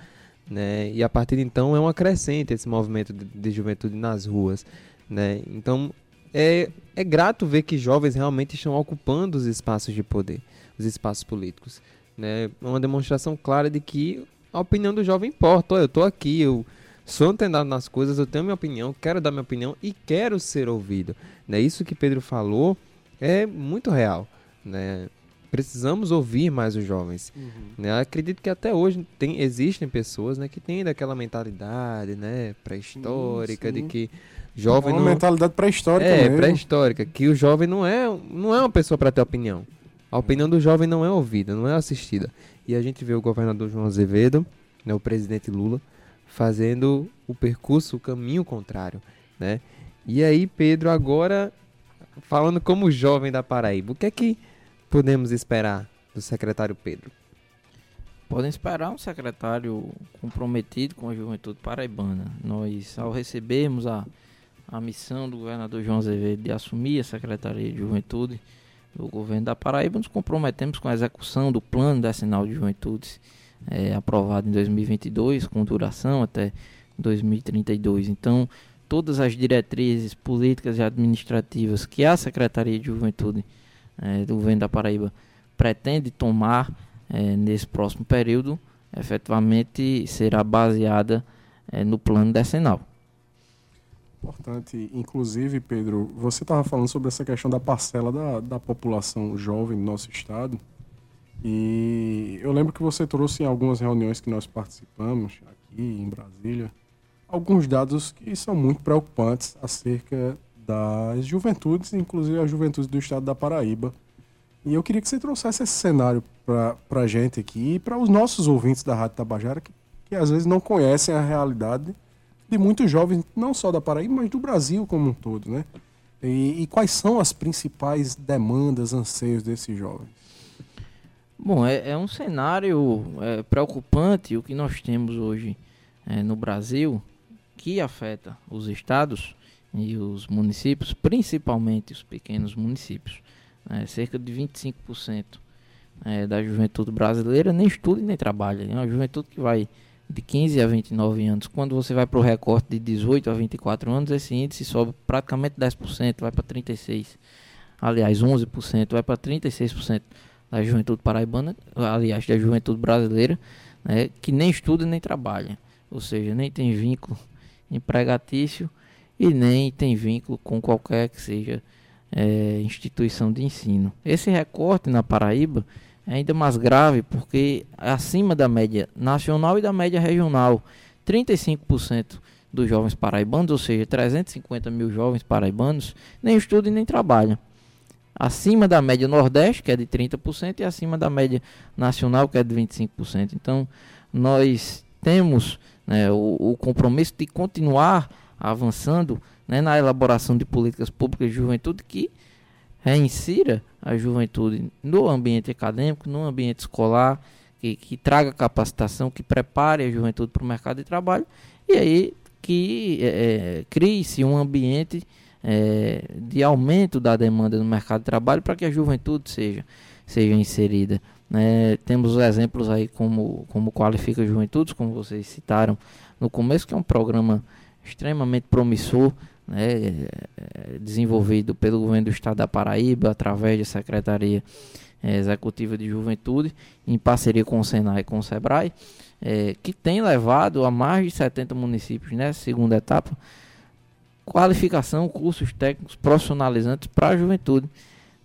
né? E a partir de então é uma crescente esse movimento de, de juventude nas ruas, né? Então é, é grato ver que jovens realmente estão ocupando os espaços de poder, os espaços políticos, né? É uma demonstração clara de que a opinião do jovem importa. eu estou aqui, eu sou antenado nas coisas, eu tenho minha opinião, quero dar minha opinião e quero ser ouvido. Né? Isso que Pedro falou é muito real. Né? Precisamos ouvir mais os jovens. Uhum. Né? Acredito que até hoje tem, existem pessoas né, que têm daquela mentalidade né, pré-histórica, de que jovem uma não... mentalidade pré-histórica É, pré-histórica, que o jovem não é, não é uma pessoa para ter opinião. A opinião do jovem não é ouvida, não é assistida. E a gente vê o governador João Azevedo, né, o presidente Lula, fazendo o percurso, o caminho contrário. Né? E aí, Pedro, agora falando como jovem da Paraíba, o que é que podemos esperar do secretário Pedro? Podem esperar um secretário comprometido com a juventude paraibana. Nós, ao recebermos a, a missão do governador João Azevedo de assumir a Secretaria de Juventude do governo da Paraíba, nos comprometemos com a execução do plano decenal de juventudes é, aprovado em 2022, com duração até 2032. Então, todas as diretrizes políticas e administrativas que a Secretaria de Juventude é, do governo da Paraíba pretende tomar é, nesse próximo período, efetivamente será baseada é, no plano decenal. Importante, inclusive, Pedro, você estava falando sobre essa questão da parcela da, da população jovem no nosso estado. E eu lembro que você trouxe em algumas reuniões que nós participamos aqui em Brasília alguns dados que são muito preocupantes acerca das juventudes, inclusive a juventude do estado da Paraíba. E eu queria que você trouxesse esse cenário para a gente aqui e para os nossos ouvintes da Rádio Tabajara, que, que às vezes não conhecem a realidade de muitos jovens, não só da Paraíba, mas do Brasil como um todo, né? E, e quais são as principais demandas, anseios desses jovens? Bom, é, é um cenário é, preocupante o que nós temos hoje é, no Brasil, que afeta os estados e os municípios, principalmente os pequenos municípios. É, cerca de 25% é, da juventude brasileira nem estuda nem trabalha. É uma juventude que vai de 15 a 29 anos. Quando você vai para o recorte de 18 a 24 anos, esse índice sobe praticamente 10%, vai para 36%. Aliás, 11%, vai para 36% da juventude paraibana, aliás, da juventude brasileira, né, que nem estuda nem trabalha, ou seja, nem tem vínculo empregatício e nem tem vínculo com qualquer que seja é, instituição de ensino. Esse recorte na Paraíba é ainda mais grave porque é acima da média nacional e da média regional. 35% dos jovens paraibanos, ou seja, 350 mil jovens paraibanos, nem estudam e nem trabalham. Acima da média Nordeste, que é de 30%, e acima da média nacional, que é de 25%. Então, nós temos né, o, o compromisso de continuar avançando né, na elaboração de políticas públicas de juventude que reinsira a juventude no ambiente acadêmico, no ambiente escolar, que, que traga capacitação, que prepare a juventude para o mercado de trabalho e aí que é, é, crie-se um ambiente é, de aumento da demanda no mercado de trabalho para que a juventude seja, seja inserida. Né? Temos exemplos aí como, como Qualifica Juventudes, como vocês citaram no começo, que é um programa extremamente promissor, né, é, desenvolvido pelo governo do estado da Paraíba, através da Secretaria é, Executiva de Juventude, em parceria com o Senai e com o Sebrae, é, que tem levado a mais de 70 municípios nessa segunda etapa qualificação, cursos técnicos profissionalizantes para a juventude.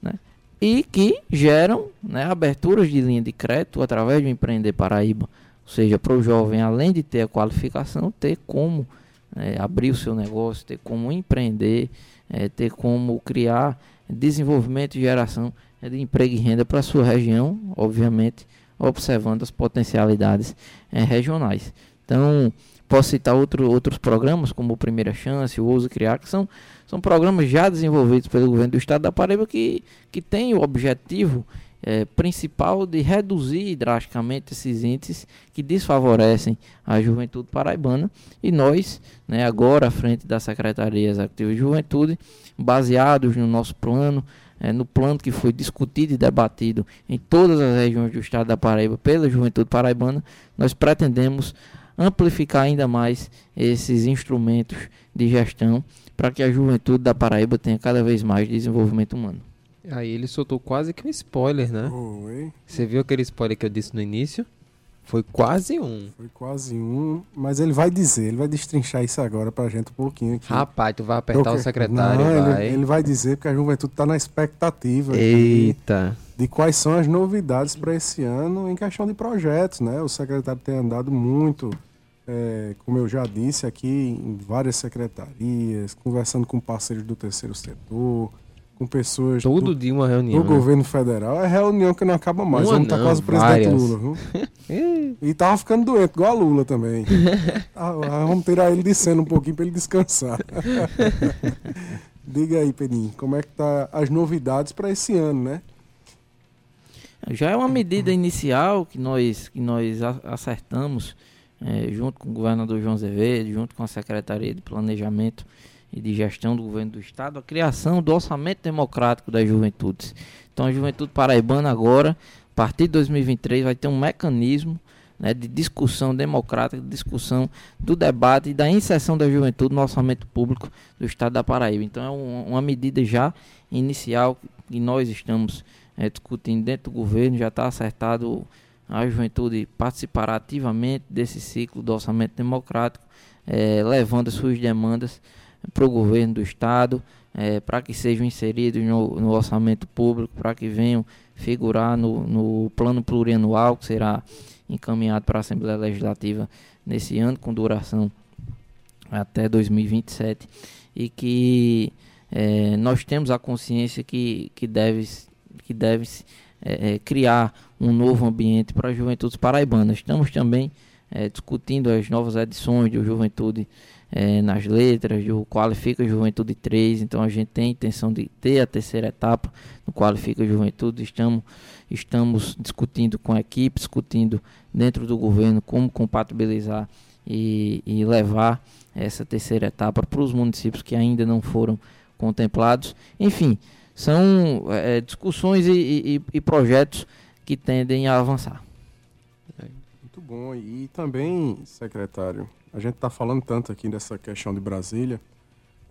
Né? E que geram né, aberturas de linha de crédito através do Empreender Paraíba. Ou seja, para o jovem, além de ter a qualificação, ter como é, abrir o seu negócio, ter como empreender, é, ter como criar desenvolvimento e geração de emprego e renda para a sua região, obviamente, observando as potencialidades é, regionais. Então, posso citar outro, outros programas, como o Primeira Chance, o Ouso Criar, que são, são programas já desenvolvidos pelo governo do estado da Paraíba que, que têm o objetivo é, principal de reduzir drasticamente esses índices que desfavorecem a juventude paraibana e nós, né, agora à frente da Secretaria Executiva de Juventude, baseados no nosso plano, é, no plano que foi discutido e debatido em todas as regiões do estado da Paraíba pela juventude paraibana, nós pretendemos amplificar ainda mais esses instrumentos de gestão para que a juventude da Paraíba tenha cada vez mais desenvolvimento humano. Aí ele soltou quase que um spoiler, né? Oi. Você viu aquele spoiler que eu disse no início? Foi quase um. Foi quase um, mas ele vai dizer, ele vai destrinchar isso agora pra gente um pouquinho aqui. Rapaz, tu vai apertar o secretário, Não, vai. Ele, ele vai dizer porque a juventude tá na expectativa Eita. De, de quais são as novidades para esse ano em questão de projetos, né? O secretário tem andado muito, é, como eu já disse aqui, em várias secretarias, conversando com parceiros do terceiro setor, com pessoas Todo do, dia uma reunião. do né? governo federal. É reunião que não acaba mais. Uma Vamos tá não, quase o presidente várias. Lula, viu? E tava ficando doente, igual a Lula também. Ah, ah, Vamos tirar ele de cena um pouquinho para ele descansar. Diga aí, Pedrinho, como é que tá as novidades para esse ano, né? Já é uma medida inicial que nós, que nós acertamos eh, junto com o governador João Azevedo, junto com a Secretaria de Planejamento e de Gestão do Governo do Estado, a criação do Orçamento Democrático das Juventudes. Então a Juventude Paraibana agora, a partir de 2023, vai ter um mecanismo né, de discussão democrática, de discussão do debate e da inserção da juventude no orçamento público do Estado da Paraíba. Então é um- uma medida já inicial que nós estamos é, discutindo dentro do governo, já está acertado a juventude participará ativamente desse ciclo do orçamento democrático, é, levando as suas demandas para o governo do estado, é, para que sejam inseridos no, no orçamento público, para que venham figurar no, no plano plurianual que será encaminhado para a Assembleia Legislativa nesse ano, com duração até 2027, e que é, nós temos a consciência que, que deve, que deve é, é, criar um novo ambiente para a juventude paraibana. Estamos também é, discutindo as novas edições do Juventude é, nas letras, do Qualifica Juventude 3, então a gente tem a intenção de ter a terceira etapa no Qualifica Juventude, estamos, estamos discutindo com a equipe, discutindo dentro do governo como compatibilizar e, e levar essa terceira etapa para os municípios que ainda não foram contemplados. Enfim, são é, discussões e, e- e projetos que tendem a avançar. Muito bom. E também, secretário, a gente está falando tanto aqui dessa questão de Brasília.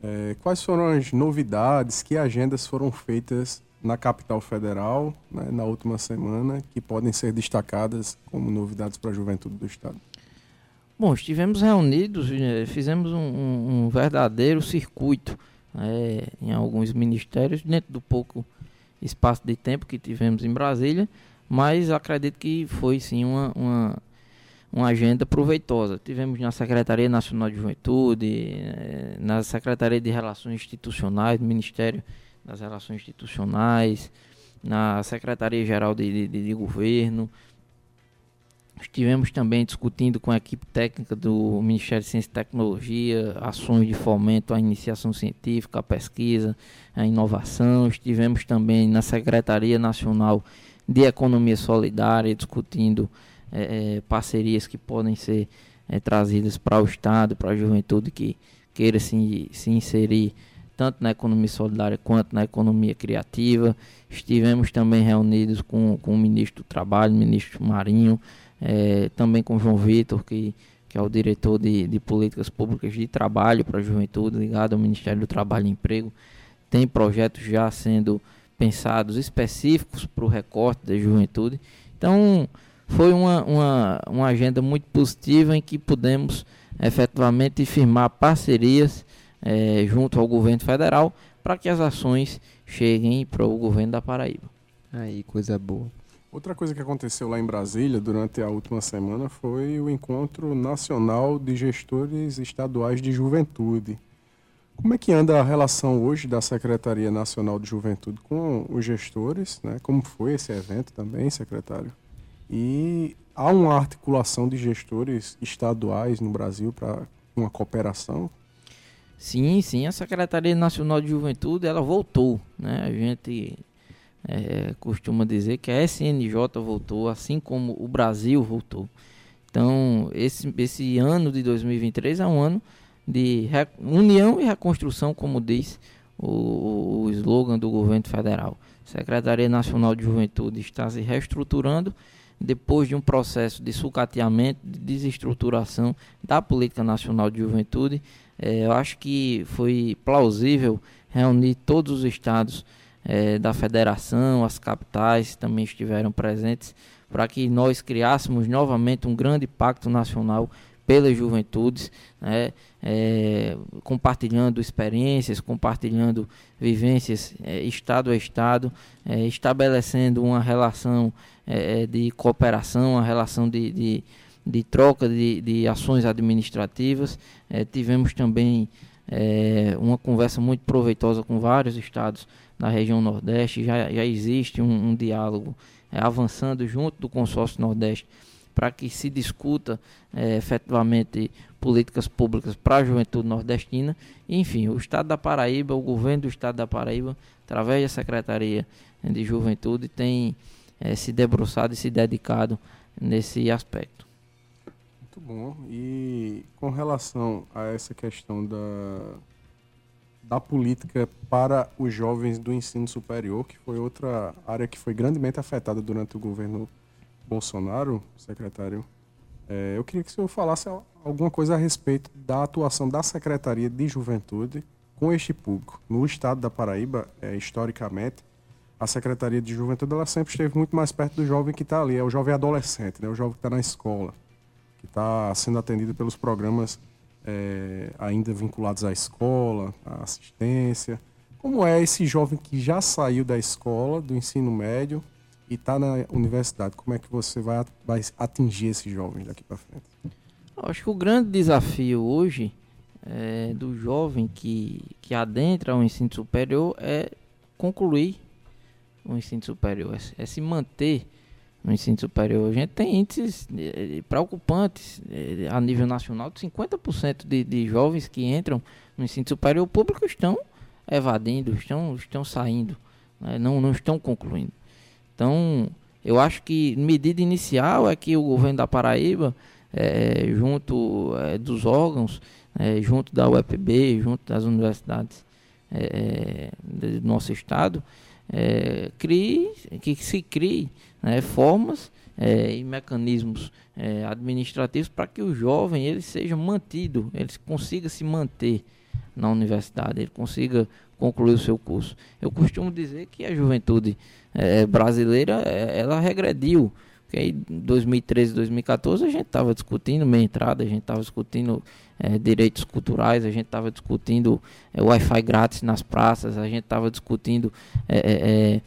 é, quais foram as novidades, que agendas foram feitas na capital federal né, na última semana que podem ser destacadas como novidades para a juventude do Estado? Bom, estivemos reunidos, eh, fizemos um, um, verdadeiro circuito é, em alguns ministérios, dentro do pouco espaço de tempo que tivemos em Brasília, mas acredito que foi sim uma, uma, uma agenda proveitosa. Tivemos na Secretaria Nacional de Juventude, é, na Secretaria de Relações Institucionais, no Ministério das Relações Institucionais, na Secretaria-Geral de, de, de Governo, Estivemos também discutindo com a equipe técnica do Ministério de Ciência e Tecnologia ações de fomento à iniciação científica, à pesquisa, à inovação. Estivemos também na Secretaria Nacional de Economia Solidária discutindo é, é parcerias que podem ser é, trazidas para o Estado, para a juventude que queira se, se inserir tanto na economia solidária quanto na economia criativa. Estivemos também reunidos com, com o ministro do Trabalho, ministro Marinho, é, também com o João Vitor, que, que é o diretor de, de políticas públicas de trabalho para a juventude, ligado ao Ministério do Trabalho e Emprego. Tem projetos já sendo pensados específicos para o recorte da juventude. Então, foi uma, uma, uma agenda muito positiva em que pudemos efetivamente firmar parcerias é, junto ao governo federal para que as ações cheguem para o governo da Paraíba. Aí, coisa boa. Outra coisa que aconteceu lá em Brasília durante a última semana foi o Encontro Nacional de Gestores Estaduais de Juventude. Como é que anda a relação hoje da Secretaria Nacional de Juventude com os gestores? Né? Como foi esse evento também, secretário? E há uma articulação de gestores estaduais no Brasil para uma cooperação? Sim, sim, a Secretaria Nacional de Juventude ela voltou, né? A gente é, costuma dizer que a SNJ voltou, assim como o Brasil voltou. Então, esse, esse ano de 2023 é um ano de união e reconstrução, como diz o, o slogan do governo federal. Secretaria Nacional de Juventude está se reestruturando depois de um processo de sucateamento, de desestruturação da política nacional de juventude. É, eu acho que foi plausível reunir todos os estados é, da federação, as capitais também estiveram presentes para que nós criássemos novamente um grande pacto nacional pelas juventudes, né, é, compartilhando experiências, compartilhando vivências é, estado a estado, é, estabelecendo uma relação é, é, de cooperação, uma relação de, de, de troca de, de, ações administrativas. É, tivemos também uma conversa muito proveitosa com vários estados na região Nordeste, já, já existe um, um diálogo avançando junto do consórcio Nordeste para que se discuta é, efetivamente políticas públicas para a juventude nordestina. Enfim, o Estado da Paraíba, o governo do Estado da Paraíba, através da Secretaria de Juventude, tem é, se debruçado e se dedicado nesse aspecto. Muito bom. E com relação a essa questão da da política para os jovens do ensino superior, que foi outra área que foi grandemente afetada durante o governo Bolsonaro, secretário. É, eu queria que o senhor falasse alguma coisa a respeito da atuação da Secretaria de Juventude com este público. No estado da Paraíba, é, historicamente, a Secretaria de Juventude ela sempre esteve muito mais perto do jovem que está ali, é o jovem adolescente, né, o jovem que está na escola, que está sendo atendido pelos programas é, ainda vinculados à escola, à assistência. Como é esse jovem que já saiu da escola, do ensino médio e está na universidade? Como é que você vai, vai atingir esse jovem daqui para frente? acho que o grande desafio hoje é, do jovem que, que adentra o ensino superior é concluir o ensino superior, é, é se manter no ensino superior. A gente tem índices eh, preocupantes eh, a nível nacional de 50% de, de jovens que entram no ensino superior público estão evadindo, estão, estão saindo, né? não, não estão concluindo. Então, eu acho que medida inicial é que o governo da Paraíba, é, junto é, dos órgãos, é, junto da UEPB, junto das universidades do nosso estado, crie, que se crie né, formas é, e mecanismos é, administrativos para que o jovem ele seja mantido, ele consiga se manter na universidade, ele consiga concluir o seu curso. Eu costumo dizer que a juventude é, brasileira é, ela regrediu. Porque aí, em 2013, 2014, a gente estava discutindo meia entrada, a gente estava discutindo é, direitos culturais, a gente estava discutindo é, Wi-Fi grátis nas praças, a gente estava discutindo é,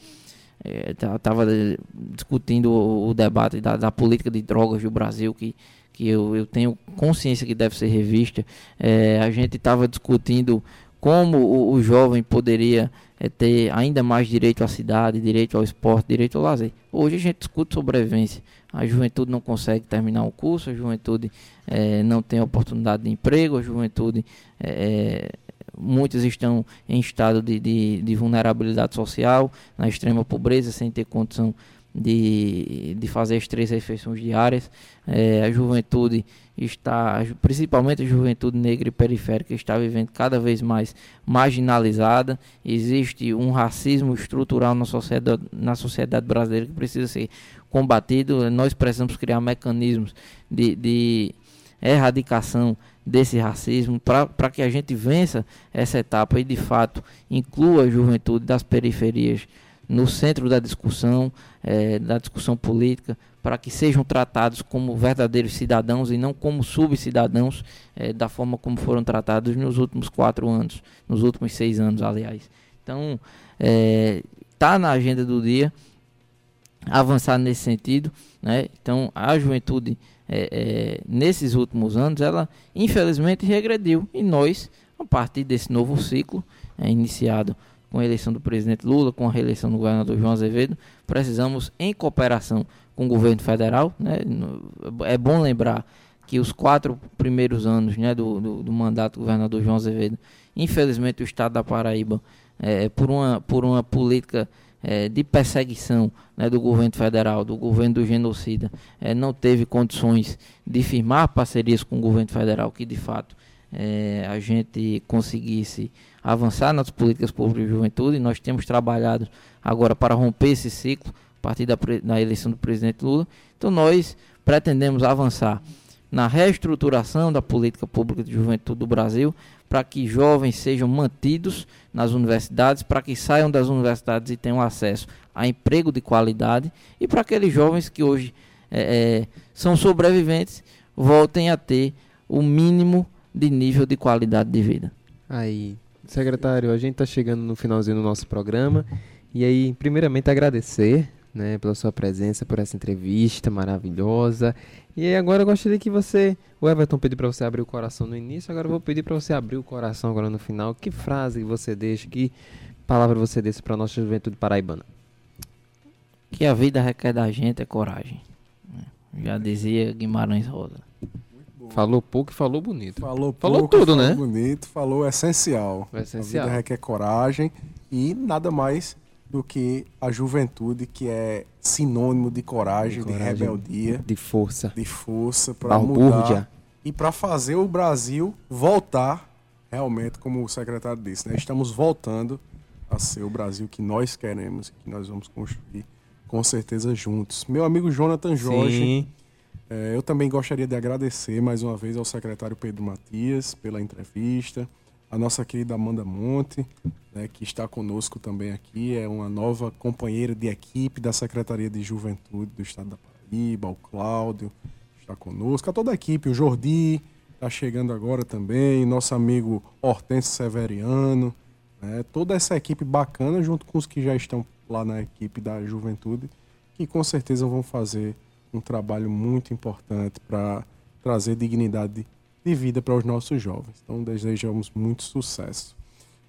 estava discutindo o, o debate da, da, política de drogas do Brasil que que eu, eu tenho consciência que deve ser revista. É, a gente estava discutindo como o, o jovem poderia é, ter ainda mais direito à cidade, direito ao esporte, direito ao lazer. Hoje a gente discute sobrevivência. A juventude não consegue terminar o curso, a juventude é, não tem oportunidade de emprego, a juventude é, muitos estão em estado de, de, de, vulnerabilidade social, na extrema pobreza, sem ter condição de, de fazer as três refeições diárias. É, a juventude está, principalmente a juventude negra e periférica, está vivendo cada vez mais marginalizada. Existe um racismo estrutural na sociedade, na sociedade brasileira que precisa ser combatido. Nós precisamos criar mecanismos de, de erradicação desse racismo para que a gente vença essa etapa e de fato inclua a juventude das periferias no centro da discussão, é, da discussão política, para que sejam tratados como verdadeiros cidadãos e não como subcidadãos, é, da forma como foram tratados nos últimos quatro anos, nos últimos seis anos, aliás. Então, está é, na agenda do dia avançar nesse sentido. Né? Então, a juventude, é, é, nesses últimos anos, ela infelizmente regrediu. E nós, a partir desse novo ciclo, é, iniciado com a eleição do presidente Lula, com a reeleição do governador João Azevedo, precisamos, em cooperação com o governo federal, né, é bom lembrar que os quatro primeiros anos né, do, do, do, mandato do governador João Azevedo, infelizmente o estado da Paraíba, é, por, uma, por uma política é, de perseguição né, do governo federal, do governo do genocida, é, não teve condições de firmar parcerias com o governo federal que de fato é, a gente conseguisse avançar nas políticas públicas de juventude. Nós temos trabalhado agora para romper esse ciclo a partir da, da eleição do presidente Lula. Então nós pretendemos avançar na reestruturação da política pública de juventude do Brasil, para que jovens sejam mantidos nas universidades, para que saiam das universidades e tenham acesso a emprego de qualidade, e para aqueles jovens que hoje é, é, são sobreviventes voltem a ter o mínimo de nível de qualidade de vida. Aí, secretário, a gente está chegando no finalzinho do nosso programa. E aí, primeiramente, agradecer né, pela sua presença, por essa entrevista maravilhosa. E aí, agora eu gostaria que você. O Everton pediu para você abrir o coração no início, agora eu vou pedir para você abrir o coração agora no final. Que frase você deixa, que palavra você deixa para a nossa juventude paraibana? Que a vida requer da gente é coragem. Né? Já dizia Guimarães Rosa. Falou pouco e falou bonito. Falou, falou pouco, tudo, falou né? bonito, falou essencial. O essencial. A vida requer coragem e nada mais do que a juventude, que é sinônimo de coragem, de, coragem, de rebeldia, de força, de força para mudar e para fazer o Brasil voltar realmente, como o secretário disse, né? Estamos voltando a ser o Brasil que nós queremos, que nós vamos construir com certeza juntos. Meu amigo Jonathan Jorge, Sim. É, eu também gostaria de agradecer mais uma vez ao secretário Pedro Matias pela entrevista, a nossa querida Amanda Monte, né, que está conosco também aqui, é uma nova companheira de equipe da Secretaria de Juventude do Estado da Paraíba, o Cláudio está conosco, a toda a equipe, o Jordi está chegando agora também, nosso amigo Hortense Severiano, né, toda essa equipe bacana junto com os que já estão lá na equipe da Juventude, que com certeza vão fazer um trabalho muito importante para trazer dignidade de vida para os nossos jovens. Então desejamos muito sucesso.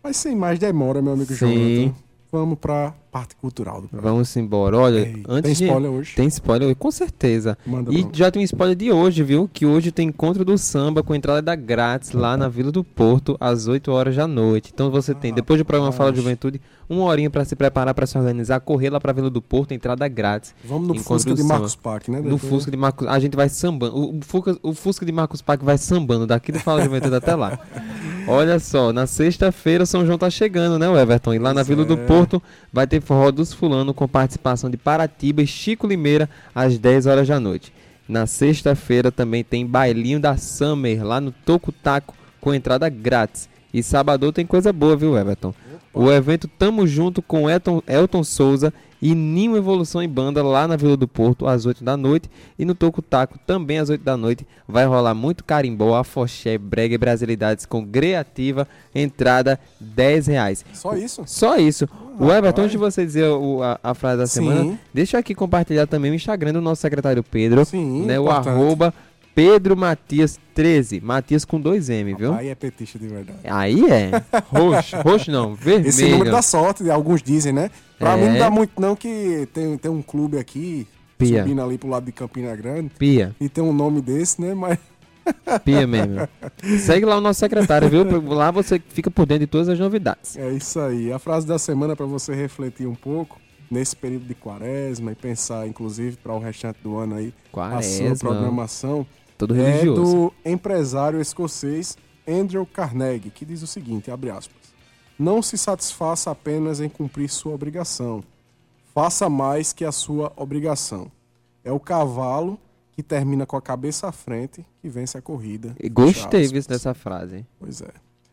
Mas sem mais demora, meu amigo Sim. Jonathan, vamos para parte cultural do programa. Vamos embora. Olha, Ei, antes tem spoiler de... hoje? Tem spoiler hoje, com certeza. Manda e já tem um spoiler de hoje, viu? Que hoje tem encontro do samba com entrada da grátis lá na Vila do Porto, às 8 horas da noite. Então você ah, tem, depois do programa Fala de Juventude, uma horinha para se preparar para se organizar, correr lá para Vila do Porto, entrada grátis. Vamos no Fusca de Marcos Parque, né? No Fusca de Marcos, a gente vai sambando. O, o, Fusca, o Fusca de Marcos Parque vai sambando daqui do Fala de Juventude até lá. Olha só, na sexta-feira São João tá chegando, né, Everton? E lá na Vila é. do Porto vai ter forró dos fulano com participação de Paratiba e Chico Limeira às 10 horas da noite. Na sexta-feira também tem bailinho da Summer lá no Toco Taco com entrada grátis. E sábado tem coisa boa, viu, Everton? Opa. O evento Tamo Junto com Elton, Elton Souza e Ninho Evolução em Banda lá na Vila do Porto às 8 da noite e no Toco Taco também às 8 da noite vai rolar muito carimbó, afoxé, brega e brasilidades com creativa, entrada 10 reais. Só isso? Só isso. o Everton, antes de você dizer o, a, a, frase da Sim. semana, deixa eu aqui compartilhar também o Instagram do nosso secretário Pedro, Sim, né, o arroba Pedro Matias 13. Matias com dois M, viu? Aí é petista de verdade. Aí é. Roxo. Roxo não, vermelho. Esse número dá sorte, alguns dizem, né? Pra é. mim não dá muito não que tem, tem um clube aqui, Pia. subindo ali pro lado de Campina Grande. Pia. E tem um nome desse, né? Mas... Pia mesmo. Segue lá o nosso secretário, viu? Lá você fica por dentro de todas as novidades. É isso aí. A frase da semana para você refletir um pouco nesse período de quaresma e pensar, inclusive, para o restante do ano aí, quaresma. a sua programação. Todo religioso. É do empresário escocês Andrew Carnegie, que diz o seguinte, abre aspas. Não se satisfaça apenas em cumprir sua obrigação. Faça mais que a sua obrigação. É o cavalo que termina com a cabeça à frente que vence a corrida. E gostei dessa frase. Pois é.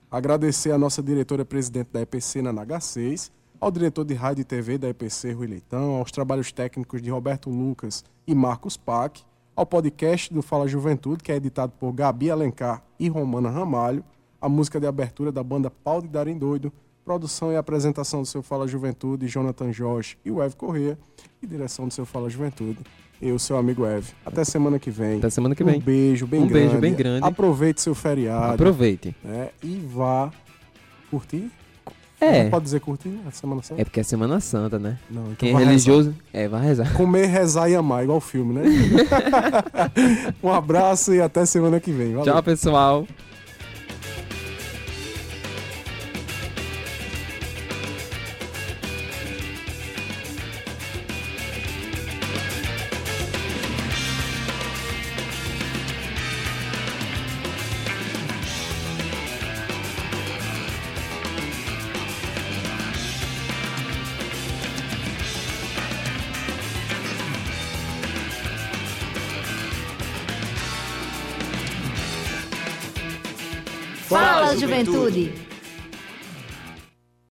Agradecer a nossa diretora-presidente da EPC na NH6, ao diretor de rádio e TV da EPC, Rui Leitão, aos trabalhos técnicos de Roberto Lucas e Marcos Pac, ao podcast do Fala Juventude, que é editado por Gabi Alencar e Romana Ramalho, a música de abertura da banda Pau de Darem Doido, produção e apresentação do seu Fala Juventude, Jonathan Jorge e o Ev Corrêa, e direção do seu Fala Juventude, eu, seu amigo Ev. Até semana que vem. Até semana que vem. Um beijo bem um grande. Um beijo bem grande. Aproveite seu feriado. Aproveite. Né, e vá curtir é. Não pode dizer curtir a Semana Santa? É porque é Semana Santa, né? Não, então Quem é religioso, rezar. é, vai rezar. Comer, rezar e amar, igual o filme, né? um abraço e até semana que vem. Valeu. Tchau, pessoal. Juventude.